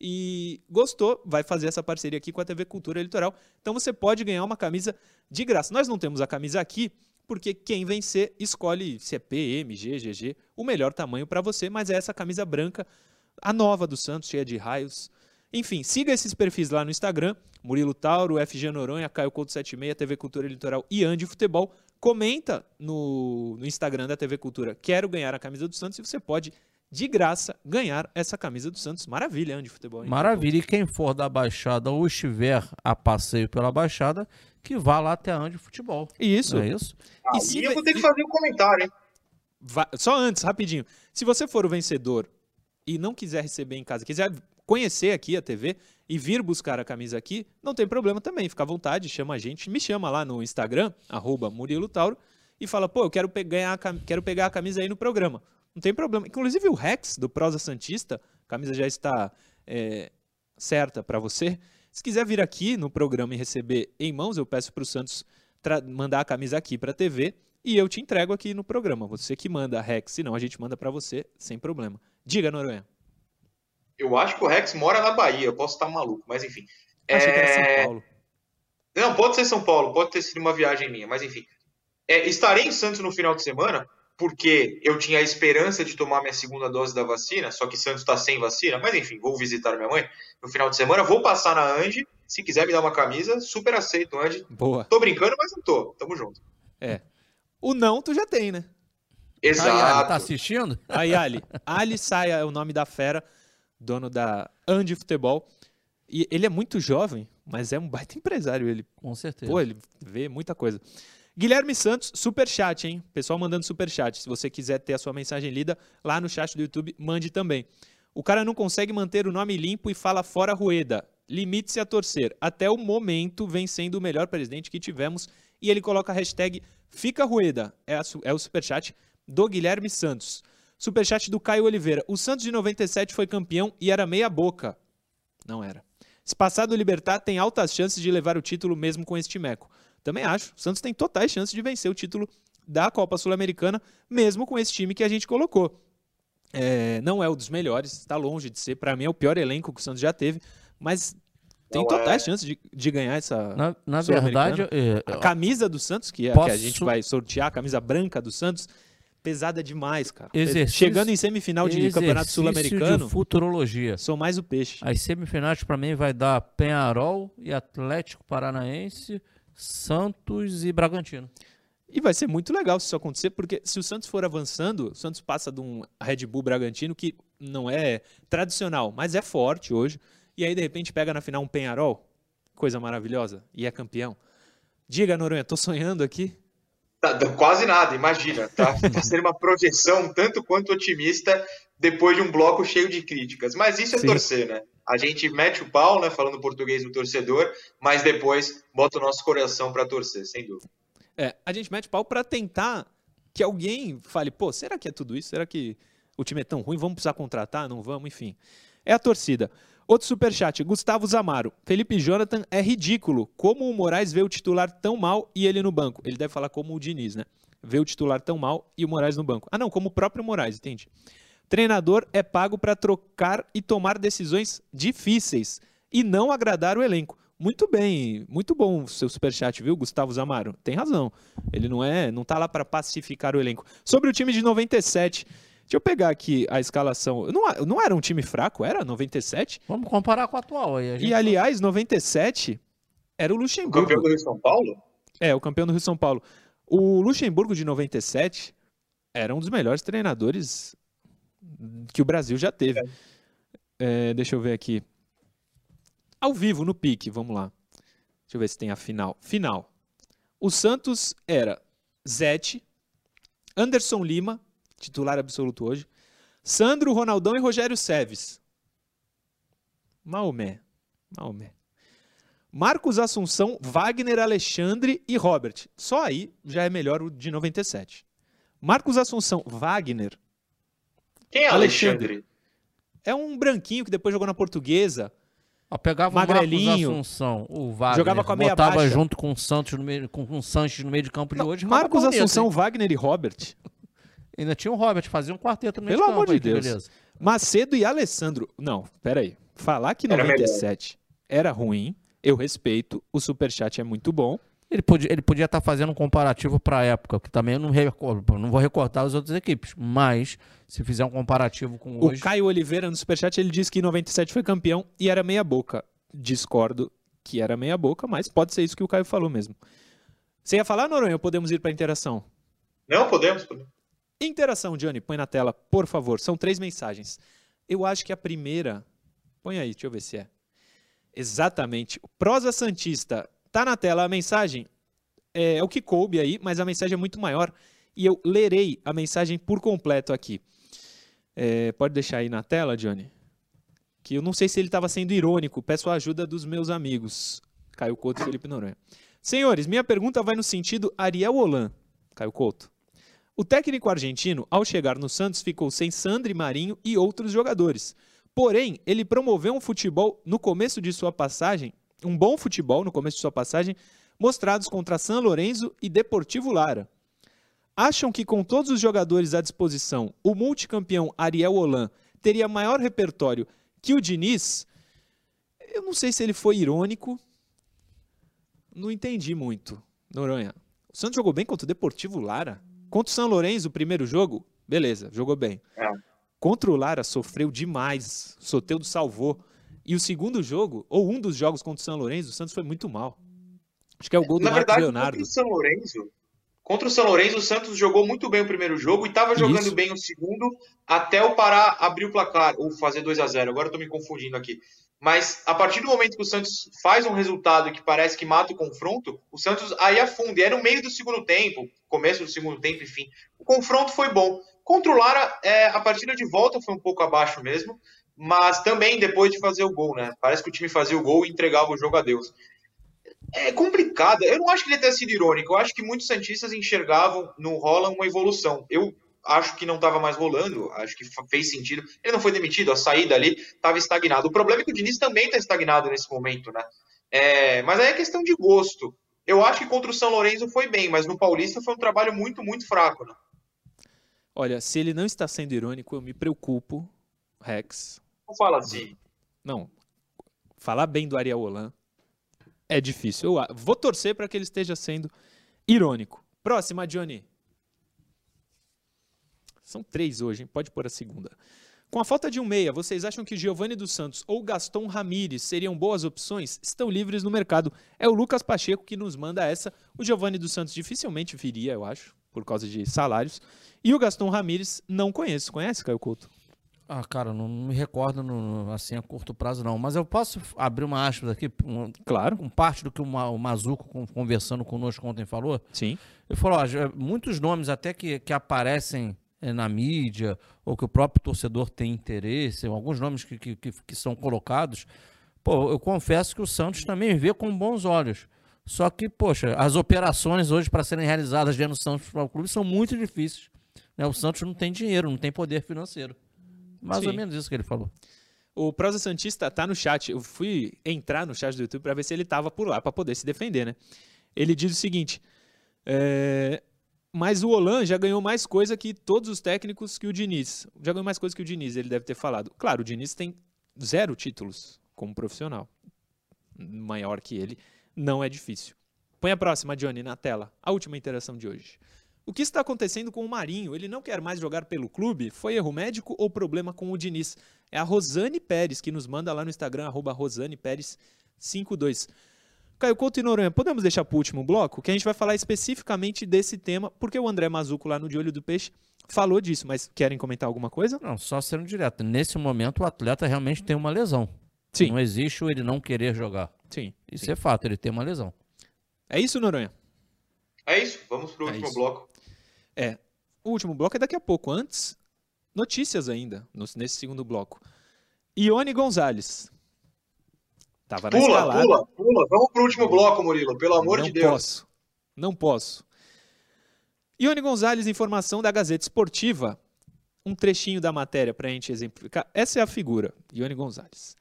E gostou, vai fazer essa parceria aqui com a TV Cultura Litoral. Então você pode ganhar uma camisa de graça. Nós não temos a camisa aqui, porque quem vencer escolhe se é P, M, G, GG, o melhor tamanho para você, mas é essa camisa branca, a nova do Santos, cheia de raios. Enfim, siga esses perfis lá no Instagram, Murilo Tauro, FG Noronha, Caio Couto 76, TV Cultura Litoral e Andi Futebol. Comenta no, no Instagram da TV Cultura, quero ganhar a camisa do Santos e você pode de graça, ganhar essa camisa do Santos. Maravilha, de futebol. Hein? Maravilha. E quem for da Baixada ou estiver a passeio pela Baixada, que vá lá até a Andi Futebol. Isso. Não é isso? Ah, E se eu vou ter que fazer um comentário, hein? Va- Só antes, rapidinho. Se você for o vencedor e não quiser receber em casa, quiser conhecer aqui a TV e vir buscar a camisa aqui, não tem problema também. Fica à vontade, chama a gente. Me chama lá no Instagram, arroba Murilo Tauro, e fala, pô, eu quero pegar, a cam- quero pegar a camisa aí no programa. Não tem problema. Inclusive o Rex, do Prosa Santista, a camisa já está é, certa para você. Se quiser vir aqui no programa e receber em mãos, eu peço para o Santos mandar a camisa aqui para a TV e eu te entrego aqui no programa. Você que manda, Rex, senão a gente manda para você sem problema. Diga, Noronha. Eu acho que o Rex mora na Bahia, eu posso estar maluco, mas enfim. Achei que era São É, Paulo. Não, pode ser São Paulo, pode ter sido uma viagem minha, mas enfim. É, estarei em Santos no final de semana, porque eu tinha a esperança de tomar minha segunda dose da vacina, só que Santos está sem vacina, mas enfim, vou visitar minha mãe no final de semana, vou passar na Andy, se quiser me dar uma camisa, super aceito, Andy. Boa. Tô brincando, mas não tô, tamo junto. O não tu já tem, né? Aí, Ali, Exato. tá assistindo? Aí, Ali. Ali Saia é o nome da fera, dono da Andi Futebol. E ele é muito jovem, mas é um baita empresário ele. Com certeza. Pô, ele vê muita coisa. Guilherme Santos, superchat, hein? Pessoal mandando superchat. Se você quiser ter a sua mensagem lida lá no chat do YouTube, mande também. O cara não consegue manter o nome limpo e fala fora Rueda. Limite-se a torcer. Até o momento vem sendo o melhor presidente que tivemos. E ele coloca a hashtag Fica Rueda. É, a é o superchat do Guilherme Santos. Superchat do Caio Oliveira. O Santos de 97 foi campeão e era meia boca. Não era. Se passar do Libertar, tem altas chances de levar o título mesmo com este meco. Também acho. O Santos tem totais chances de vencer o título da Copa Sul-Americana, mesmo com esse time que a gente colocou. É, não é um dos melhores, está longe de ser. Para mim é o pior elenco que o Santos já teve, mas tem Não totais é. chances de, de ganhar essa. Na, na verdade, é, A camisa do Santos, que é a que a Posso- gente vai sortear, a camisa branca do Santos, pesada demais, cara. Exercício- Chegando em semifinal de Campeonato Sul-Americano, futurologia. sou mais o peixe. As semifinais para mim vai dar Penharol e Atlético Paranaense, Santos e Bragantino. E vai ser muito legal se isso acontecer, porque se o Santos for avançando, o Santos passa de um Red Bull Bragantino que não é tradicional, mas é forte hoje, e aí de repente pega na final um Penharol, coisa maravilhosa, e é campeão. Diga, Noronha, tô sonhando aqui. Tá, quase nada, imagina. Tá, tá sendo uma projeção tanto quanto otimista depois de um bloco cheio de críticas. Mas isso é Sim. torcer, né? A gente mete o pau, né? Falando português do torcedor, mas depois bota o nosso coração para torcer, sem dúvida. É, a gente mete pau pra tentar que alguém fale, pô, será que é tudo isso? Será que o time é tão ruim? Vamos precisar contratar? Não vamos? Enfim. É a torcida. Outro superchat, Gustavo Zamaro. Felipe Jonathan é ridículo. Como o Moraes vê o titular tão mal e ele no banco? Ele deve falar como o Diniz, né? Vê o titular tão mal e o Moraes no banco. Ah, não, como o próprio Moraes, entende? Treinador é pago para trocar e tomar decisões difíceis e não agradar o elenco. Muito bem, muito bom o seu superchat, viu, Gustavo Zamaro? Tem razão. Ele não é, não tá lá para pacificar o elenco. Sobre o time de 97, deixa eu pegar aqui a escalação. Não, não era um time fraco, era 97? Vamos comparar com o atual aí. a gente- E aliás, 97 era o O Luxemburgo. campeão do Rio São Paulo? É, o campeão do Rio São Paulo. O Luxemburgo de 97 era um dos melhores treinadores que o Brasil já teve. É, deixa eu ver aqui. Ao vivo, no pique, vamos lá. Deixa eu ver se tem a final. Final. O Santos era Zete, Anderson Lima, titular absoluto hoje, Sandro, Ronaldão e Rogério Seves. Maomé. Maomé. Marcos Assunção, Wagner, Alexandre e Robert. Só aí já é melhor o de 97. Marcos Assunção, Wagner, Quem é Alexandre. Alexandre? é um branquinho que depois jogou na portuguesa. Ó, pegava Magrelinho. o Marcos Assunção, o Wagner, Jogava com a meia botava baixa. junto com o Santos no meio, com, com o Sanches no meio de campo de Não, hoje. Marcos Assunção? Wagner e Robert. Ainda tinha o Robert, fazia um quarteto no meio Pelo de campo. amor de aí, que Deus. beleza. Macedo e Alessandro. Não, peraí. Falar que Era 97 era ruim, eu respeito. O superchat é muito bom. Ele podia ele podia estar fazendo um comparativo para a época, que também eu não, recordo, não vou recortar as outras equipes, mas se fizer um comparativo com O hoje, Caio Oliveira, no superchat, ele disse que em 97 foi campeão e era meia boca. Discordo que era meia boca, mas pode ser isso que o Caio falou mesmo. Você ia falar, Noronha, ou podemos ir para a interação? Não, podemos. podemos. Interação, Johnny, põe na tela, por favor. São três mensagens. Eu acho que a primeira. Põe aí, deixa eu ver se é. Exatamente. Prosa Santista. Tá na tela a mensagem. É, é o que coube aí, mas a mensagem é muito maior. E eu lerei a mensagem por completo aqui. É, pode deixar aí na tela, Johnny? Que eu não sei se ele estava sendo irônico. Peço a ajuda dos meus amigos. Caio Couto e Felipe Noronha. Senhores, minha pergunta vai no sentido Ariel Holan. Caio Couto. O técnico argentino, ao chegar no Santos, ficou sem Sandri Marinho e outros jogadores. Porém, ele promoveu um futebol no começo de sua passagem, um bom futebol no começo de sua passagem, mostrados contra San Lorenzo e Deportivo Lara. Acham que com todos os jogadores à disposição, o multicampeão Ariel Holan teria maior repertório que o Diniz? Eu não sei se ele foi irônico. Não entendi muito. Noronha. O Santos jogou bem contra o Deportivo Lara? Contra o São Lourenço, o primeiro jogo, beleza, jogou bem. É. Contra o Lara, sofreu demais. Soteudo salvou. E o segundo jogo, ou um dos jogos contra o São Lourenço, o Santos foi muito mal. Acho que é o gol do Na Marcos verdade, Leonardo. Contra o São Lourenço, contra o São Lourenço, o Santos jogou muito bem o primeiro jogo e estava jogando Isso. bem o segundo até o Pará abrir o placar, ou fazer 2 a 0 Agora eu tô me confundindo aqui. Mas a partir do momento que o Santos faz um resultado que parece que mata o confronto, o Santos aí afunda. E é no meio do segundo tempo, começo do segundo tempo, enfim. O confronto foi bom. Contra o Lara, é, a partida de volta foi um pouco abaixo mesmo, mas também depois de fazer o gol, né? Parece que o time fazia o gol e entregava o jogo a Deus. É complicado. Eu não acho que ele tenha sido irônico. Eu acho que muitos Santistas enxergavam no Rola uma evolução. Eu acho que não estava mais rolando, acho que fez sentido. Ele não foi demitido, a saída ali estava estagnado. O problema é que o Diniz também está estagnado nesse momento, né? É, mas aí é questão de gosto. Eu acho que contra o São Lourenço foi bem, mas no Paulista foi um trabalho muito, muito fraco, né? Olha, se ele não está sendo irônico, eu me preocupo, Rex. Não fala assim. Não. Falar bem do Ariel Holan é difícil. Eu vou torcer para que ele esteja sendo irônico. Próxima, Johnny. São três hoje, hein? pode pôr a segunda. Com a falta de um meia, vocês acham que Giovanni dos Santos ou Gaston Ramires seriam boas opções? Estão livres no mercado. É o Lucas Pacheco que nos manda essa. O Giovanni dos Santos dificilmente viria, eu acho, por causa de salários. E o Gaston Ramires não conheço. Conhece, Caio Couto? Ah, cara, não me recordo no, assim a curto prazo não, mas eu posso abrir uma aspas aqui, um, claro, com parte do que o Mazuco conversando conosco ontem falou. Sim. Ele falou, ó, muitos nomes até que, que aparecem é, na mídia, ou que o próprio torcedor tem interesse, alguns nomes que, que, que, são colocados, pô, eu confesso que o Santos também vê com bons olhos. Só que, poxa, as operações hoje para serem realizadas dentro do Santos Futebol Clube são muito difíceis. Né? O Santos não tem dinheiro, não tem poder financeiro. Mais Sim. ou menos isso que ele falou. O Prosa Santista tá no chat. Eu fui entrar no chat do YouTube para ver se ele tava por lá para poder se defender, né? Ele diz o seguinte: é, mas o Olan já ganhou mais coisa que todos os técnicos que o Diniz. Já ganhou mais coisa que o Diniz, ele deve ter falado. Claro, o Diniz tem zero títulos como profissional. Maior que ele, não é difícil. Põe a próxima, Johnny, na tela. A última interação de hoje. O que está acontecendo com o Marinho? Ele não quer mais jogar pelo clube? Foi erro médico ou problema com o Diniz? É a Rosane Pérez que nos manda lá no Instagram, arroba Rosane Pérez 52. Caio Couto e Noronha, podemos deixar para o último bloco? Que a gente vai falar especificamente desse tema, porque o André Mazuco lá no De Olho do Peixe falou disso, mas querem comentar alguma coisa? Não, só sendo direto. Nesse momento o atleta realmente tem uma lesão. Sim. Não existe o ele não querer jogar. Sim. Isso sim. é fato, ele tem uma lesão. É isso, Noronha? É isso, vamos para o é último isso. bloco. É, o último bloco é daqui a pouco. Antes, notícias ainda, nesse segundo bloco. Ione Gonzalez, Tava pula, escalada. Pula, pula. Vamos pro último bloco, Murilo, pelo amor não de Deus. Posso. Não posso. Ione Gonzalez, informação da Gazeta Esportiva. Um trechinho da matéria para a gente exemplificar. Essa é a figura, Ione Gonzalez.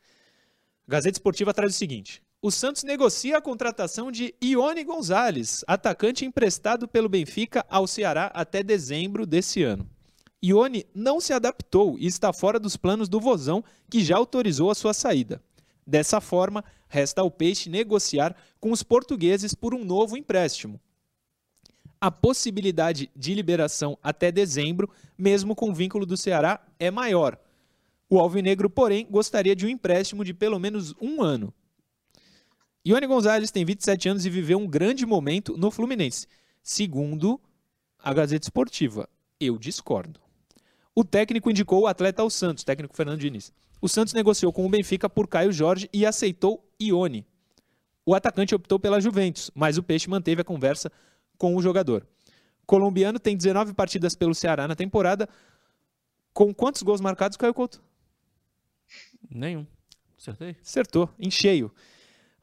Gazeta Esportiva traz o seguinte: o Santos negocia a contratação de Ione Gonzalez, atacante emprestado pelo Benfica ao Ceará até dezembro desse ano. Ione não se adaptou e está fora dos planos do Vozão, que já autorizou a sua saída. Dessa forma, resta ao Peixe negociar com os portugueses por um novo empréstimo. A possibilidade de liberação até dezembro, mesmo com o vínculo do Ceará, é maior. O Alvinegro, porém, gostaria de um empréstimo de pelo menos um ano. Ione Gonzalez tem 27 anos e viveu um grande momento no Fluminense, segundo a Gazeta Esportiva. Eu discordo. O técnico indicou o atleta ao Santos, técnico Fernando Diniz. O Santos negociou com o Benfica por Caio Jorge e aceitou Ione. O atacante optou pela Juventus, mas o Peixe manteve a conversa com o jogador. Colombiano tem 19 partidas pelo Ceará na temporada. Com quantos gols marcados, Caio Couto? Nenhum. Acertei? Acertou, em cheio.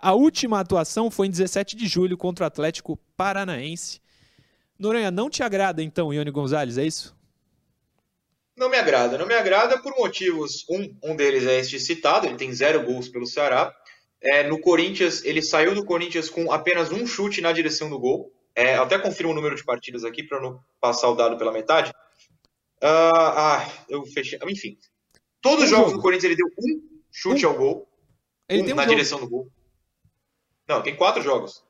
A última atuação foi em 17 de julho contra o Atlético Paranaense. Noronha, não te agrada então Ione Gonzalez, é isso? Não me agrada. Não me agrada por motivos. Um, um deles é este citado, ele tem zero gols pelo Ceará. É, no Corinthians, ele saiu do Corinthians com apenas um chute na direção do gol. É, até confirmo o número de partidas aqui para não passar o dado pela metade. Uh, ah, eu fechei. Enfim. Todos os jogos jogo. do Corinthians ele deu um chute um. ao gol. Ele um, um na jogo. direção do gol. Não, tem quatro jogos.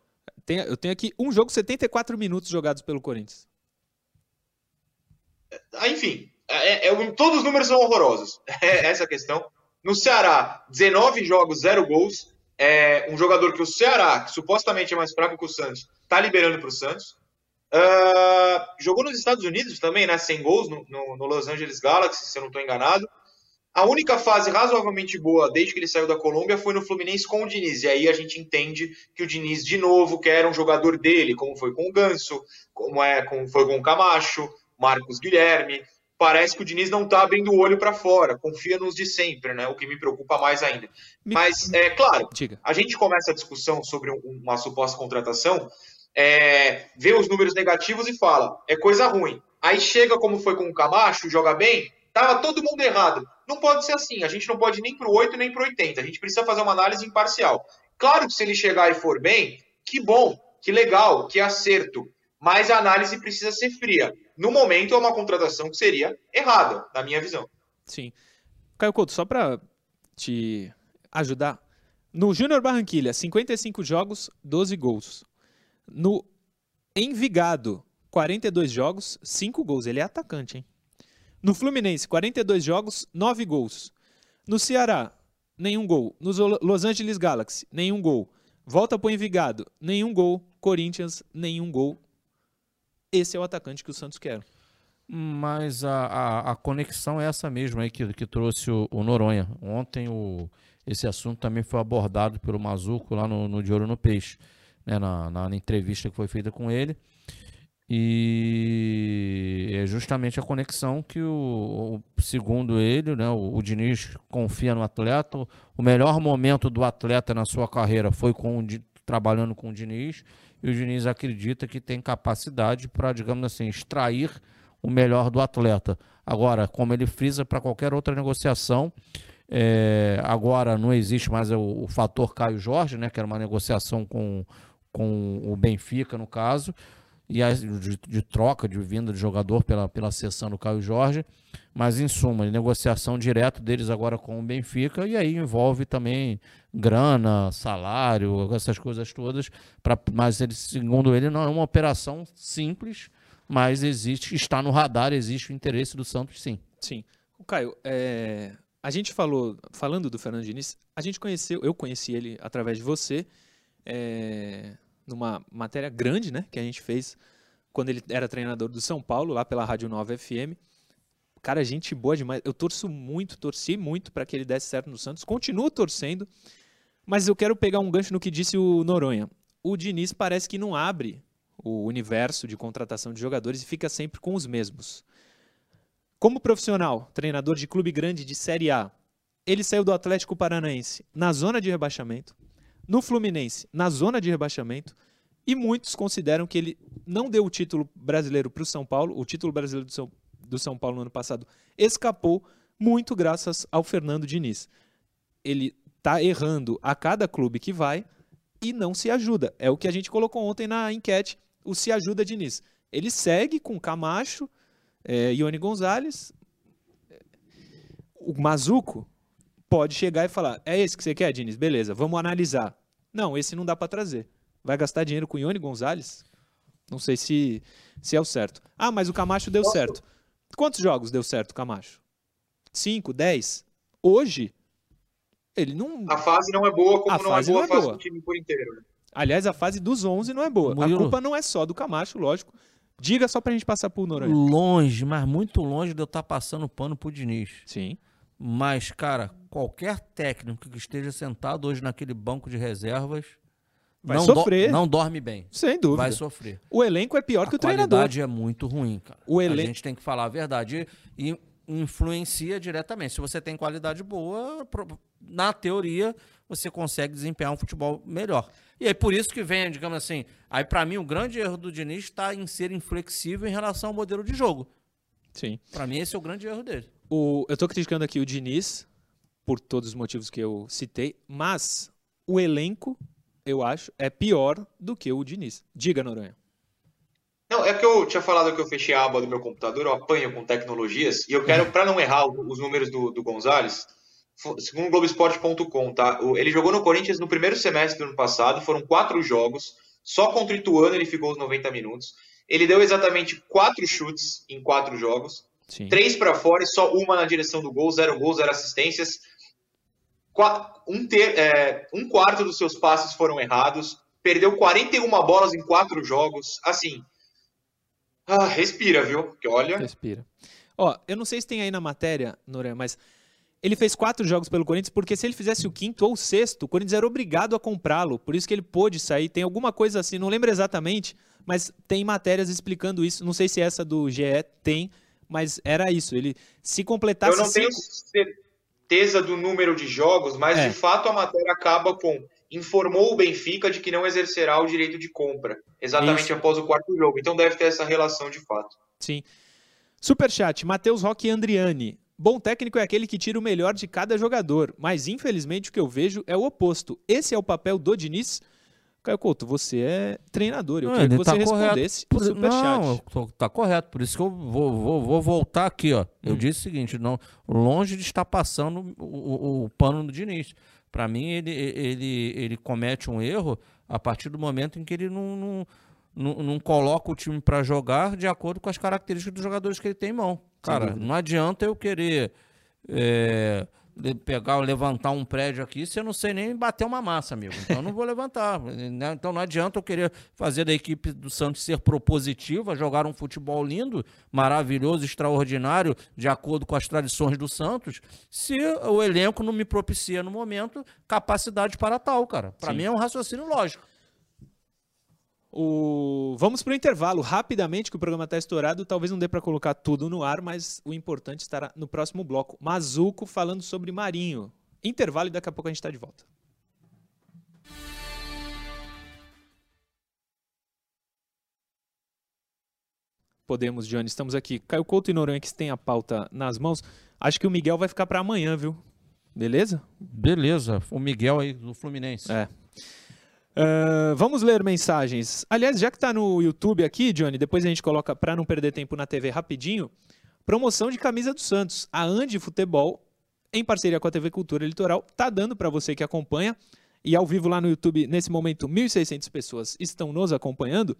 Tem, eu tenho aqui um jogo, 74 minutos jogados pelo Corinthians. Ah, enfim, é, é, todos os números são horrorosos. É essa a questão. No Ceará, 19 jogos, 0 gols. É um jogador que o Ceará, que supostamente é mais fraco que o Santos, está liberando para o Santos. Uh, jogou nos Estados Unidos também, né? Sem gols no, no, no Los Angeles Galaxy, se eu não estou enganado. A única fase razoavelmente boa desde que ele saiu da Colômbia foi no Fluminense com o Diniz. E aí a gente entende que o Diniz, de novo, quer um jogador dele, como foi com o Ganso, como, é, como foi com o Camacho, Marcos Guilherme parece que o Diniz não está abrindo o olho para fora, confia nos de sempre, né? O que me preocupa mais ainda. Mas, é claro, Diga. a gente começa a discussão sobre uma suposta contratação, é, vê os números negativos e fala, é coisa ruim. Aí chega como foi com o Camacho, joga bem, tava todo mundo errado. Não pode ser assim, a gente não pode nem para o 8 nem para o 80, a gente precisa fazer uma análise imparcial. Claro que se ele chegar e for bem, que bom, que legal, que acerto, mas a análise precisa ser fria no momento, é uma contratação que seria errada, na minha visão. Sim. Caio Couto, só para te ajudar. No Júnior Barranquilha, 55 jogos, 12 gols. No Envigado, 42 jogos, 5 gols. Ele é atacante, hein? No Fluminense, 42 jogos, 9 gols. No Ceará, nenhum gol. No Los Angeles Galaxy, nenhum gol. Volta para o Envigado, nenhum gol. Corinthians, nenhum gol esse é o atacante que o Santos quer. Mas a, a, a conexão é essa mesma aí que, que trouxe o, o Noronha. Ontem o, esse assunto também foi abordado pelo Mazuco lá no, no De Ouro no Peixe, né, na, na, na entrevista que foi feita com ele. E é justamente a conexão que, o, o segundo ele, né, o, o, Diniz confia no atleta. O melhor momento do atleta na sua carreira foi com, trabalhando com o Diniz e o Diniz acredita que tem capacidade para, digamos assim, extrair o melhor do atleta. Agora, como ele frisa para qualquer outra negociação, é, agora não existe mais o, o, fator Caio Jorge, né, que era uma negociação com, com o Benfica, no caso, e de, de, troca, de vinda de jogador pela, pela sessão do Caio Jorge. Mas, em suma, negociação direto deles agora com o Benfica, e aí envolve também grana, salário, essas coisas todas. Pra, mas, ele, segundo ele, não é uma operação simples, mas existe, está no radar, existe o interesse do Santos, sim. Sim. O Caio, é, a gente falou, falando do Fernando Diniz, a gente conheceu, eu conheci ele através de você, é, numa matéria grande, né, que a gente fez quando ele era treinador do São Paulo, lá pela Rádio Nova FM. Cara, gente boa demais. Eu torço muito, torci muito para que ele desse certo no Santos. Continuo torcendo, mas eu quero pegar um gancho no que disse o Noronha. O Diniz parece que não abre o universo de contratação de jogadores e fica sempre com os mesmos. Como profissional, treinador de clube grande de Série A, ele saiu do Atlético Paranaense na zona de rebaixamento, no Fluminense na zona de rebaixamento, e muitos consideram que ele não deu o título brasileiro para o São Paulo, o título brasileiro do São do São Paulo no ano passado escapou muito graças ao Fernando Diniz. Ele está errando a cada clube que vai e não se ajuda. É o que a gente colocou ontem na enquete, o se ajuda Diniz. Ele segue com Camacho, é, Ione Gonzalez, o Mazuco pode chegar e falar: é esse que você quer, Diniz? Beleza, vamos analisar. Não, esse não dá para trazer. Vai gastar dinheiro com Ione Gonzalez? Não sei se, se é o certo. Ah, mas o Camacho deu certo. Quantos jogos deu certo Camacho? Cinco, dez? Hoje, ele não. A fase não é boa como a não é boa não é a fase boa. do time por inteiro. Né? Aliás, a fase dos 11 não é boa. Murilo. A culpa não é só do Camacho, lógico. Diga só pra gente passar pro Noronha. Longe, mas muito longe de eu estar passando pano pro Diniz. Sim. Mas, cara, qualquer técnico que esteja sentado hoje naquele banco de reservas Vai não, do- sofrer. não dorme bem. Sem dúvida. Vai sofrer. O elenco é pior que a o treinador. qualidade é muito ruim, cara. O A elen- gente tem que falar a verdade e influencia diretamente. Se você tem qualidade boa, na teoria, você consegue desempenhar um futebol melhor. E é por isso que vem, digamos assim, aí pra mim o grande erro do Diniz está em ser inflexível em relação ao modelo de jogo. Sim. Pra mim esse é o grande erro dele. O, eu tô criticando aqui o Diniz, por todos os motivos que eu citei, mas o elenco, eu acho, é pior do que o Diniz. Diga, Noronha. Não, é que eu tinha falado que eu fechei a aba do meu computador, eu apanho com tecnologias, e eu quero, para não errar os números do, do Gonzalez, segundo o Globoesporte.com, tá? Ele jogou no Corinthians no primeiro semestre do ano passado, foram quatro jogos, só contra o Ituano ele ficou os 90 minutos. Ele deu exatamente quatro chutes em quatro jogos, Sim. três para fora e só uma na direção do gol, zero gols, zero assistências. Um, ter, é, um quarto dos seus passes foram errados, perdeu 41 bolas em quatro jogos. Assim, ah, respira, viu? Porque olha, Respira. Ó, eu não sei se tem aí na matéria, Noronha, mas ele fez quatro jogos pelo Corinthians, porque se ele fizesse o quinto ou o sexto, o Corinthians era obrigado a comprá-lo. Por isso que ele pôde sair. Tem alguma coisa assim, não lembro exatamente, mas tem matérias explicando isso. Não sei se essa do GE tem, mas era isso. Ele se completasse eu não tenho cinco- certeza do número de jogos, mas É. de fato a matéria acaba com informou o Benfica de que não exercerá o direito de compra, exatamente Isso. após o quarto jogo. Então deve ter essa relação de fato. Sim. Superchat, Matheus Roque Andriani. Bom técnico é aquele que tira o melhor de cada jogador, mas infelizmente o que eu vejo é o oposto. Esse é o papel do Diniz? Caio Couto, você é treinador. Eu Não, queria que ele você tá respondesse Por- o superchat. Não, tô- tá correto. Por isso que eu vou, vou, vou voltar aqui, ó. Hum. Eu disse o seguinte, não, longe de estar passando o, o- o pano do Diniz. Para mim, ele, ele, ele comete um erro a partir do momento em que ele não, não, não, não coloca o time para jogar de acordo com as características dos jogadores que ele tem em mão. Cara, não adianta eu querer é, pegar, levantar um prédio aqui se eu não sei nem bater uma massa, amigo. Então eu não vou levantar. né? Então não adianta eu querer fazer da equipe do Santos ser propositiva, jogar um futebol lindo, maravilhoso, extraordinário, de acordo com as tradições do Santos, se o elenco não me propicia no momento capacidade para tal, cara. Para mim é um raciocínio lógico. O... Vamos para o intervalo rapidamente, que o programa está estourado. Talvez não dê para colocar tudo no ar, mas o importante estará no próximo bloco. Mazuco falando sobre Marinho. Intervalo e daqui a pouco a gente está de volta. Podemos, Johnny. Estamos aqui. Caio Couto e Noronha, que tem a pauta nas mãos. Acho que o Miguel vai ficar para amanhã, viu? Beleza? Beleza, o Miguel aí do Fluminense. É. Ah, vamos ler mensagens. Aliás, já que tá no YouTube aqui, Johnny, depois a gente coloca para não perder tempo na TV rapidinho. Promoção de camisa do Santos. A Andi Futebol, em parceria com a TV Cultura Litoral, tá dando para você que acompanha. E ao vivo lá no YouTube, nesse momento, 1.600 pessoas estão nos acompanhando.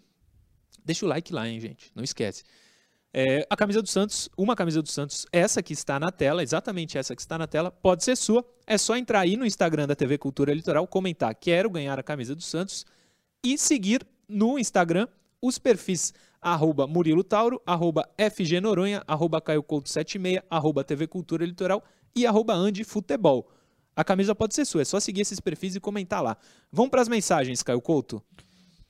Deixa o like lá, hein, gente? Não esquece. É, a camisa do Santos, uma camisa do Santos, essa que está na tela, exatamente essa que está na tela, pode ser sua. É só entrar aí no Instagram da TV Cultura Litoral, comentar quero ganhar a camisa do Santos e seguir no Instagram os perfis arroba Murilo Tauro, arroba FG Noronha, arroba Caio Couto 76, arroba TV Cultura Litoral e arroba Andi Futebol. A camisa pode ser sua, é só seguir esses perfis e comentar lá. Vamos para as mensagens, Caio Couto?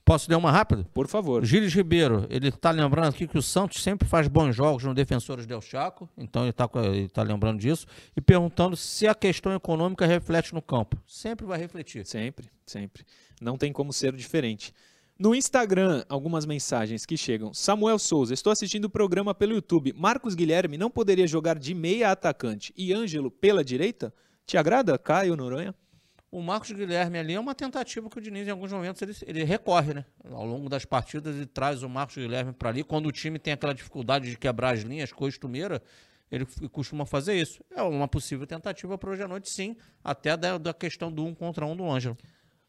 Posso ler uma rápida? Por favor. Gilles Ribeiro, ele está lembrando aqui que o Santos sempre faz bons jogos no Defensores del Chaco, então ele está tá lembrando disso, e perguntando se a questão econômica reflete no campo. Sempre vai refletir. Sempre, sempre. Não tem como ser diferente. No Instagram, algumas mensagens que chegam. Samuel Souza, estou assistindo o programa pelo YouTube. Marcos Guilherme não poderia jogar de meia atacante e Ângelo pela direita? Te agrada, Caio Noronha? O Marcos Guilherme ali é uma tentativa que o Diniz, em alguns momentos, ele, ele recorre, né? Ao longo das partidas, ele traz o Marcos Guilherme para ali. Quando o time tem aquela dificuldade de quebrar as linhas costumeira, ele costuma fazer isso. É uma possível tentativa para hoje à noite, sim, até da, da questão do um contra um do Ângelo.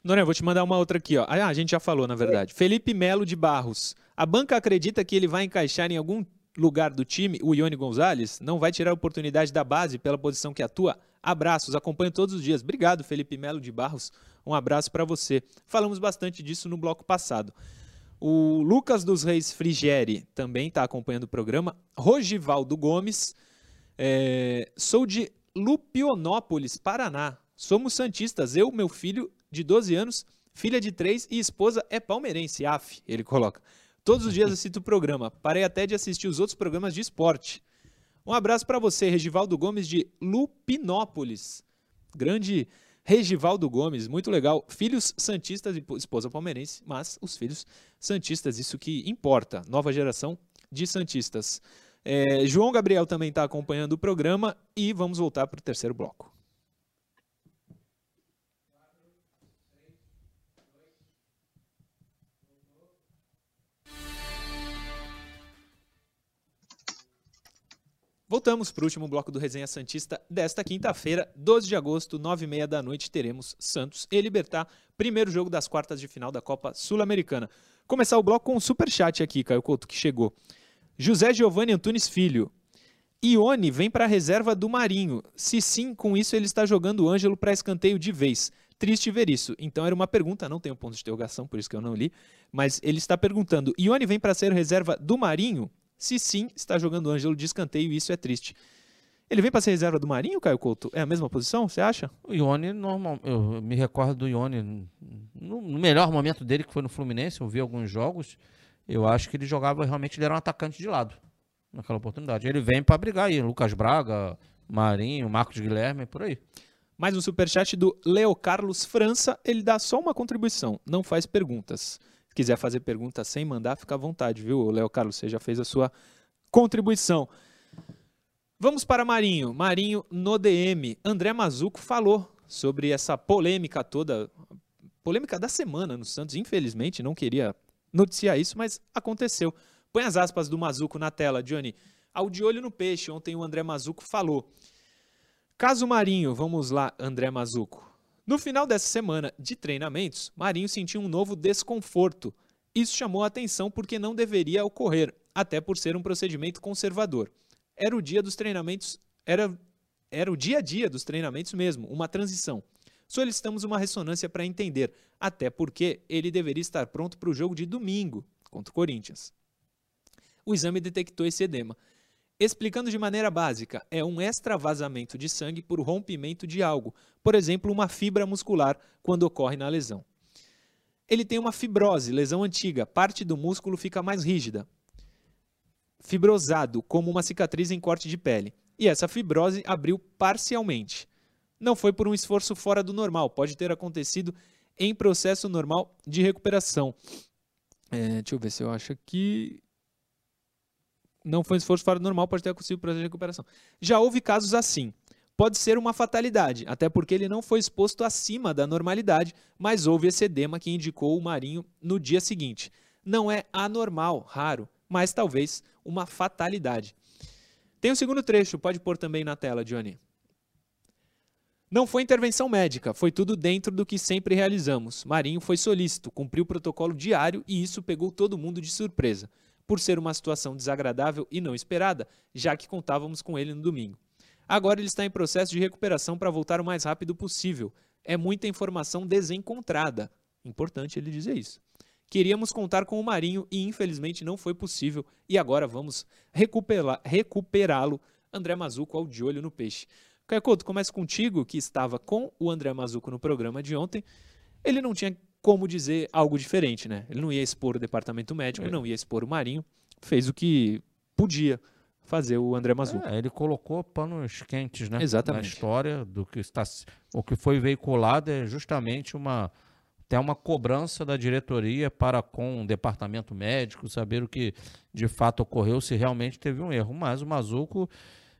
Noronha, vou te mandar uma outra aqui. Ó. Ah, a gente já falou, na verdade. Felipe Melo de Barros. A banca acredita que ele vai encaixar em algum lugar do time o Ione Gonzalez? Não vai tirar a oportunidade da base pela posição que atua? Abraços, acompanho todos os dias. Obrigado, Felipe Melo de Barros. Um abraço para você. Falamos bastante disso no bloco passado. O Lucas dos Reis Frigieri também está acompanhando o programa. Rogivaldo Gomes. É, sou de Lupionópolis, Paraná. Somos santistas. Eu, meu filho de 12 anos, filha de 3 e esposa é palmeirense. AF, ele coloca. Todos os dias assisto o programa. Parei até de assistir os outros programas de esporte. Um abraço para você, Regivaldo Gomes de Lupinópolis. Grande Regivaldo Gomes, muito legal. Filhos santistas e esposa palmeirense, mas os filhos santistas, isso que importa. Nova geração de santistas. É, João Gabriel também está acompanhando o programa e vamos voltar para o terceiro bloco. Voltamos para o último bloco do Resenha Santista desta quinta-feira, 12 de agosto, 9h30 da noite, teremos Santos e Libertar, primeiro jogo das quartas de final da Copa Sul-Americana. Começar o bloco com um super chat aqui, Caio Couto, que chegou. José Giovanni Antunes Filho. Ione vem para a reserva do Marinho. Se sim, com isso ele está jogando o Ângelo para escanteio de vez. Triste ver isso. Então era uma pergunta, não tenho ponto de interrogação, por isso que eu não li. Mas ele está perguntando: Ione vem para ser reserva do Marinho? Se sim, está jogando o Ângelo de escanteio e isso é triste. Ele vem para ser reserva do Marinho, Caio Couto? É a mesma posição, você acha? O Ione, normal, eu me recordo do Ione no, melhor momento dele, que foi no Fluminense, eu vi alguns jogos, eu acho que ele jogava, realmente, ele era um atacante de lado, naquela oportunidade. Ele vem para brigar aí, Lucas Braga, Marinho, Marcos Guilherme, por aí. Mais um superchat do Leo Carlos França, ele dá só uma contribuição, não faz perguntas quiser fazer pergunta sem mandar, fica à vontade, viu, Léo Carlos? Você já fez a sua contribuição. Vamos para Marinho. Marinho no DM. André Mazuco falou sobre essa polêmica toda, polêmica da semana no Santos. Infelizmente, não queria noticiar isso, mas aconteceu. Põe as aspas do Mazuco na tela, Johnny. Ao de olho no peixe, ontem o André Mazuco falou. Caso Marinho, vamos lá, André Mazuco. No final dessa semana de treinamentos, Marinho sentiu um novo desconforto. Isso chamou a atenção porque não deveria ocorrer, até por ser um procedimento conservador. Era o dia dos treinamentos, era, era o dia a dia dos treinamentos mesmo, uma transição. Solicitamos uma ressonância para entender, até porque ele deveria estar pronto para o jogo de domingo contra o Corinthians. O exame detectou esse edema. Explicando de maneira básica, é um extravasamento de sangue por rompimento de algo, por exemplo, uma fibra muscular quando ocorre na lesão. Ele tem uma fibrose, lesão antiga, parte do músculo fica mais rígida, fibrosado, como uma cicatriz em corte de pele. E essa fibrose abriu parcialmente. Não foi por um esforço fora do normal, pode ter acontecido em processo normal de recuperação. É, deixa eu ver se eu acho aqui não foi um esforço fora do normal, pode ter acontecido o processo de recuperação. Já houve casos assim. Pode ser uma fatalidade, até porque ele não foi exposto acima da normalidade, mas houve esse edema que indicou o Marinho no dia seguinte. Não é anormal, raro, mas talvez uma fatalidade. Tem o um segundo trecho, pode pôr também na tela, Johnny. Não foi intervenção médica, foi tudo dentro do que sempre realizamos. Marinho foi solícito, cumpriu o protocolo diário e isso pegou todo mundo de surpresa por ser uma situação desagradável e não esperada, já que contávamos com ele no domingo. Agora ele está em processo de recuperação para voltar o mais rápido possível. É muita informação desencontrada. Importante ele dizer isso. Queríamos contar com o Marinho e infelizmente não foi possível e agora vamos recuperá-lo. André Mazuco ao de olho no peixe. Caio Couto, começa contigo, que estava com o André Mazuco no programa de ontem. Ele não tinha como dizer algo diferente, né? Ele não ia expor o departamento médico, é. não ia expor o Marinho, fez o que podia fazer o André Mazuco. É, ele colocou panos quentes, né? Exatamente. Na história do que está, o que foi veiculado é justamente uma até uma cobrança da diretoria para com o departamento médico saber o que de fato ocorreu, se realmente teve um erro. Mas o Mazuco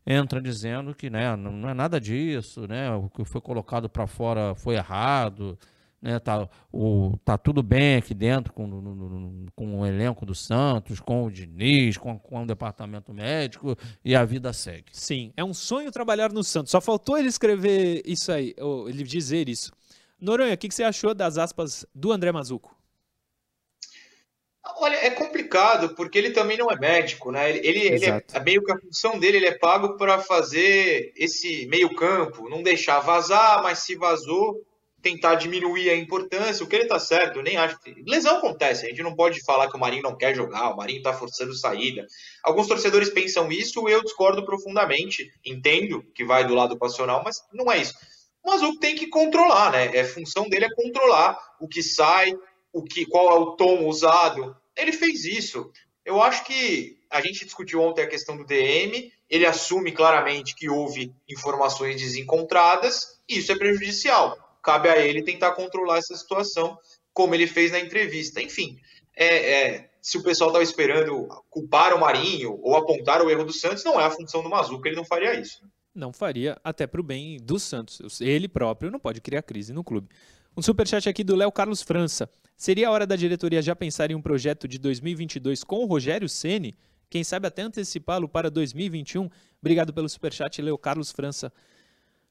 entra dizendo que né, não é nada disso, né? O que foi colocado para fora foi errado né? Tá, o, tá tudo bem aqui dentro com, no, no, com o elenco do Santos, com o Diniz, com, com o departamento médico e a vida segue. Sim, é um sonho trabalhar no Santos. Só faltou ele escrever isso aí, ou ele dizer isso. Noronha, o que, que você achou das aspas do André Mazuco? Olha, é complicado, porque ele também não é médico, né? Ele, ele, ele é, é, meio que a função dele, ele é pago para fazer esse meio campo, não deixar vazar, mas se vazou, tentar diminuir a importância, o que ele tá certo, nem acho. Lesão acontece, a gente não pode falar que o Marinho não quer jogar, o Marinho tá forçando saída. Alguns torcedores pensam isso, eu discordo profundamente. Entendo que vai do lado passional, mas não é isso. O Mazuco tem que controlar, né? É função dele é controlar o que sai, o que, qual é o tom usado. Ele fez isso. Eu acho que a gente discutiu ontem a questão do DM, ele assume claramente que houve informações desencontradas, e isso é prejudicial cabe a ele tentar controlar essa situação, como ele fez na entrevista. Enfim, é, é, se o pessoal estava esperando culpar o Marinho ou apontar o erro do Santos, não é a função do Mazuca, ele não faria isso. Não faria, até para o bem do Santos. Ele próprio não pode criar crise no clube. Um superchat aqui do Léo Carlos França. Seria a hora da diretoria já pensar em um projeto de 2022 com o Rogério Ceni? Quem sabe até antecipá-lo para 2021? Obrigado pelo superchat, Léo Carlos França.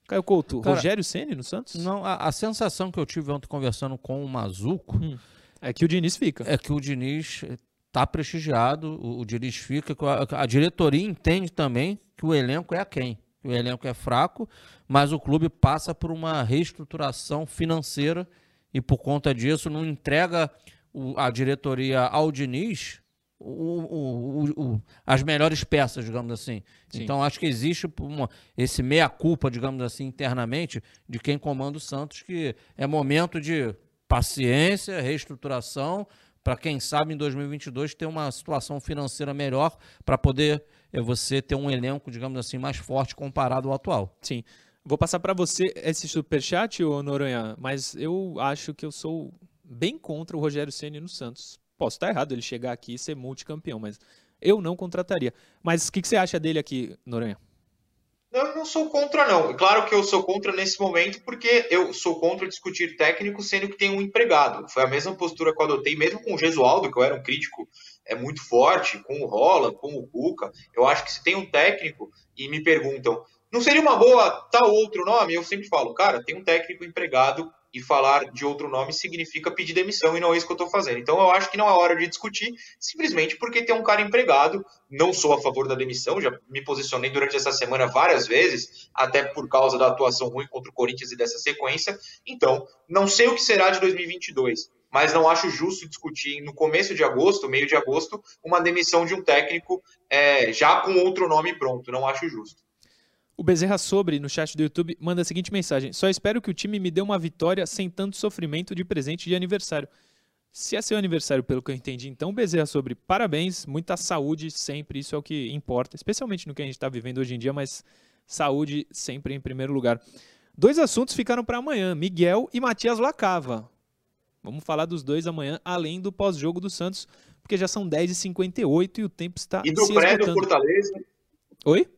Caio Couto, Cara, Rogério Ceni no Santos? Não, a, a, sensação que eu tive ontem conversando com o Mazuco hum, é que o Diniz fica. É que o Diniz está prestigiado, o, o, Diniz fica. A, a, diretoria entende também que o elenco é a quem. O elenco é fraco, mas o clube passa por uma reestruturação financeira e por conta disso não entrega o, a diretoria ao Diniz o, o, as melhores peças, digamos assim. Sim. Então acho que existe uma, esse meia-culpa, digamos assim, internamente, de quem comanda o Santos, que é momento de paciência, reestruturação, para quem sabe em 2022 ter uma situação financeira melhor para poder é, você ter um elenco, digamos assim, mais forte comparado ao atual. Sim. Vou passar para você esse superchat, ô Noronha, mas eu acho que eu sou bem contra o Rogério Ceni no Santos. Posso estar errado ele chegar aqui e ser multicampeão, mas eu não contrataria. Mas o que, que você acha dele aqui, Noronha? Eu não sou contra, não. Claro que eu sou contra nesse momento, porque eu sou contra discutir técnico sendo que tem um empregado. Foi a mesma postura que eu adotei, mesmo com o Gesualdo, que eu era um crítico é muito forte, com o Rola, com o Cuca. Eu acho que se tem um técnico e me perguntam, não seria uma boa tal outro nome? Eu sempre falo, cara, tem um técnico empregado e falar de outro nome significa pedir demissão e não é isso que eu estou fazendo. Então eu acho que não é hora de discutir, simplesmente porque tem um cara empregado. Não sou a favor da demissão, já me posicionei durante essa semana várias vezes, até por causa da atuação ruim contra o Corinthians e dessa sequência. Então, não sei o que será de 2022, mas não acho justo discutir no começo de agosto, meio de agosto, uma demissão de um técnico é, já com outro nome pronto. Não acho justo. O Bezerra Sobre, no chat do YouTube, manda a seguinte mensagem: Só espero que o time me dê uma vitória sem tanto sofrimento de presente de aniversário. Se é seu aniversário, pelo que eu entendi, então, Bezerra Sobre, parabéns, muita saúde sempre, isso é o que importa, especialmente no que a gente está vivendo hoje em dia, mas saúde sempre em primeiro lugar. Dois assuntos ficaram para amanhã: Miguel e Matias Lacava. Vamos falar dos dois amanhã, além do pós-jogo do Santos, porque já são 10h58 e o tempo está. E do pré do Fortaleza. Oi?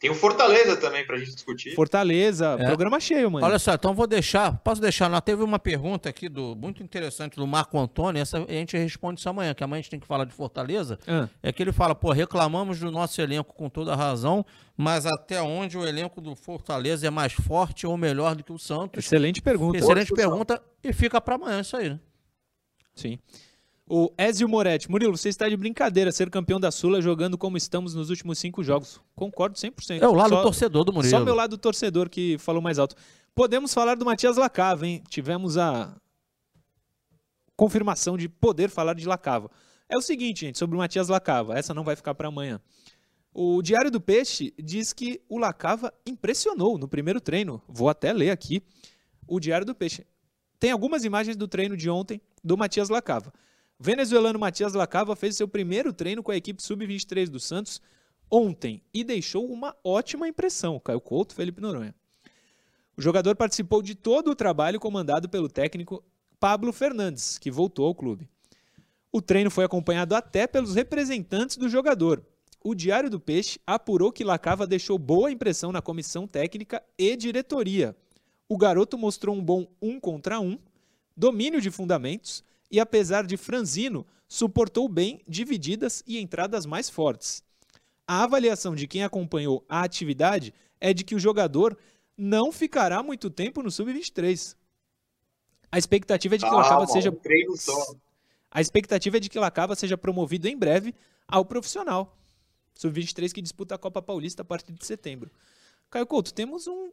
Tem o Fortaleza também pra gente discutir. Fortaleza, é. programa cheio, mano. Olha só, então vou deixar, posso deixar, lá teve uma pergunta aqui do muito interessante do Marco Antônio, essa a gente responde isso amanhã, que amanhã a gente tem que falar de Fortaleza. Ah. É que ele fala, pô, reclamamos do nosso elenco com toda razão, mas até onde o elenco do Fortaleza é mais forte ou melhor do que o Santos? Excelente pergunta. Excelente pergunta e fica para amanhã isso aí, né? Sim. O Ezio Moretti. Murilo, você está de brincadeira ser campeão da Sula jogando como estamos nos últimos cinco jogos. Concordo 100%. É o lado só, torcedor do Murilo. Só meu lado torcedor que falou mais alto. Podemos falar do Matias Lacava, hein? Tivemos a confirmação de poder falar de Lacava. É o seguinte, gente, sobre o Matias Lacava. Essa não vai ficar para amanhã. O Diário do Peixe diz que o Lacava impressionou no primeiro treino. Vou até ler aqui o Diário do Peixe. Tem algumas imagens do treino de ontem do Matias Lacava. Venezuelano Matias Lacava fez seu primeiro treino com a equipe sub-23 do Santos ontem e deixou uma ótima impressão. Caio Couto, Felipe Noronha. O jogador participou de todo o trabalho comandado pelo técnico Pablo Fernandes, que voltou ao clube. O treino foi acompanhado até pelos representantes do jogador. O Diário do Peixe apurou que Lacava deixou boa impressão na comissão técnica e diretoria. O garoto mostrou um bom um contra um, domínio de fundamentos e, apesar de franzino, suportou bem divididas e entradas mais fortes. A avaliação de quem acompanhou a atividade é de que o jogador não ficará muito tempo no sub-23. A expectativa é de que ah, Lacava seja A expectativa é de que seja promovido em breve ao profissional. Sub-23 que disputa a Copa Paulista a partir de setembro. Caio Couto, temos um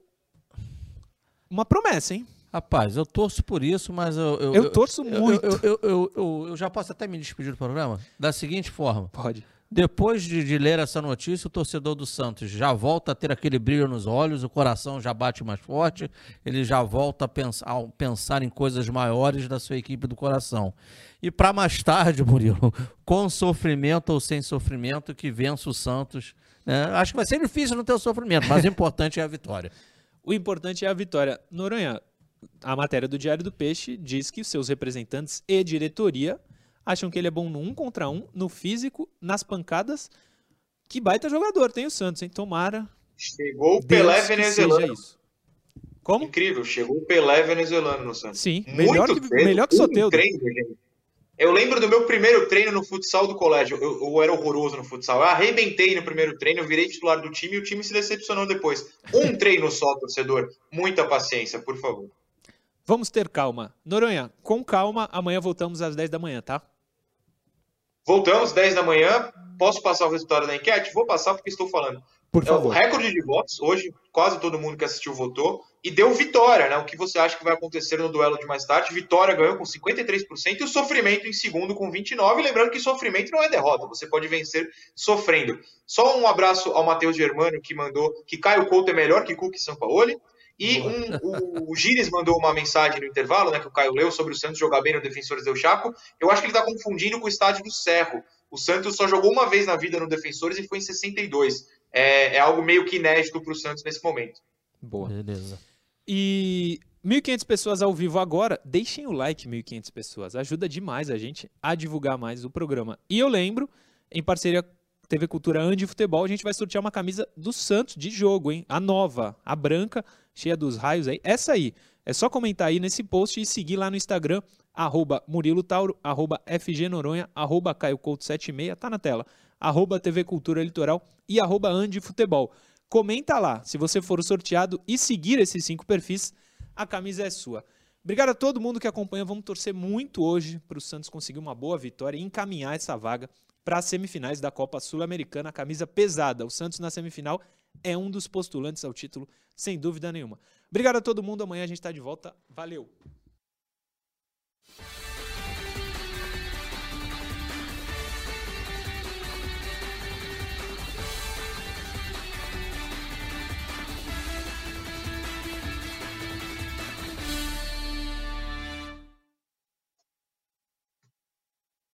uma promessa, hein? Rapaz, eu torço por isso, mas eu. Eu, eu torço eu, muito. Eu, eu, eu, já posso até me despedir do programa? Da seguinte forma. Pode. Depois de, de, ler essa notícia, o torcedor do Santos já volta a ter aquele brilho nos olhos, o coração já bate mais forte, ele já volta a pensar, a pensar em coisas maiores da sua equipe do coração. E para mais tarde, Murilo, com sofrimento ou sem sofrimento, que vença o Santos. Né? Acho que vai ser difícil não ter o sofrimento, mas o importante é a vitória. O importante é a vitória. Noronha, a matéria do Diário do Peixe diz que os seus representantes e diretoria acham que ele é bom no um contra um, no físico, nas pancadas. Que baita jogador tem o Santos, hein? Tomara. Chegou o Pelé venezuelano. Como? Incrível, chegou o Pelé venezuelano no Santos. Sim, melhor que, melhor que Soteldo. Treino, eu lembro do meu primeiro treino no futsal do colégio. Eu, eu, era horroroso no futsal. Eu arrebentei no primeiro treino, eu virei titular do time e o time se decepcionou depois. Um treino só, torcedor. Muita paciência, por favor. Vamos ter calma. Noronha, com calma, amanhã voltamos às 10 da manhã, tá? Voltamos, 10 da manhã. Posso passar o resultado da enquete? Vou passar porque estou falando. Por favor. É o recorde de votos, hoje quase todo mundo que assistiu votou, e deu vitória, né? O que você acha que vai acontecer no duelo de mais tarde? Vitória ganhou com 53% e o sofrimento em segundo com 29%. Lembrando que sofrimento não é derrota, você pode vencer sofrendo. Só um abraço ao Matheus Germano, que mandou que Caio Couto é melhor que Cook e Sampaoli. E um, o, o Gires mandou uma mensagem no intervalo, né, que o Caio leu, sobre o Santos jogar bem no Defensores del Chaco. Eu acho que ele está confundindo com o estádio do Cerro. O Santos só jogou uma vez na vida no Defensores e foi em 62. É, é algo meio que inédito para o Santos nesse momento. Boa. Beleza. E 1.500 pessoas ao vivo agora. Deixem o like, 1.500 pessoas. Ajuda demais a gente a divulgar mais o programa. E eu lembro, em parceria TV Cultura Andi Futebol, a gente vai sortear uma camisa do Santos de jogo, hein? A nova, a branca cheia dos raios aí. Essa aí. É só comentar aí nesse post e seguir lá no Instagram, arroba Murilo Tauro, arroba FG Noronha, arroba Caio Couto 76, tá na tela, arroba TV Cultura Litoral e arroba Andi Futebol. Comenta lá, se você for sorteado e seguir esses cinco perfis, a camisa é sua. Obrigado a todo mundo que acompanha, vamos torcer muito hoje para o Santos conseguir uma boa vitória e encaminhar essa vaga para as semifinais da Copa Sul-Americana, camisa pesada. O Santos na semifinal é um dos postulantes ao título, sem dúvida nenhuma. Obrigado a todo mundo. Amanhã a gente está de volta. Valeu!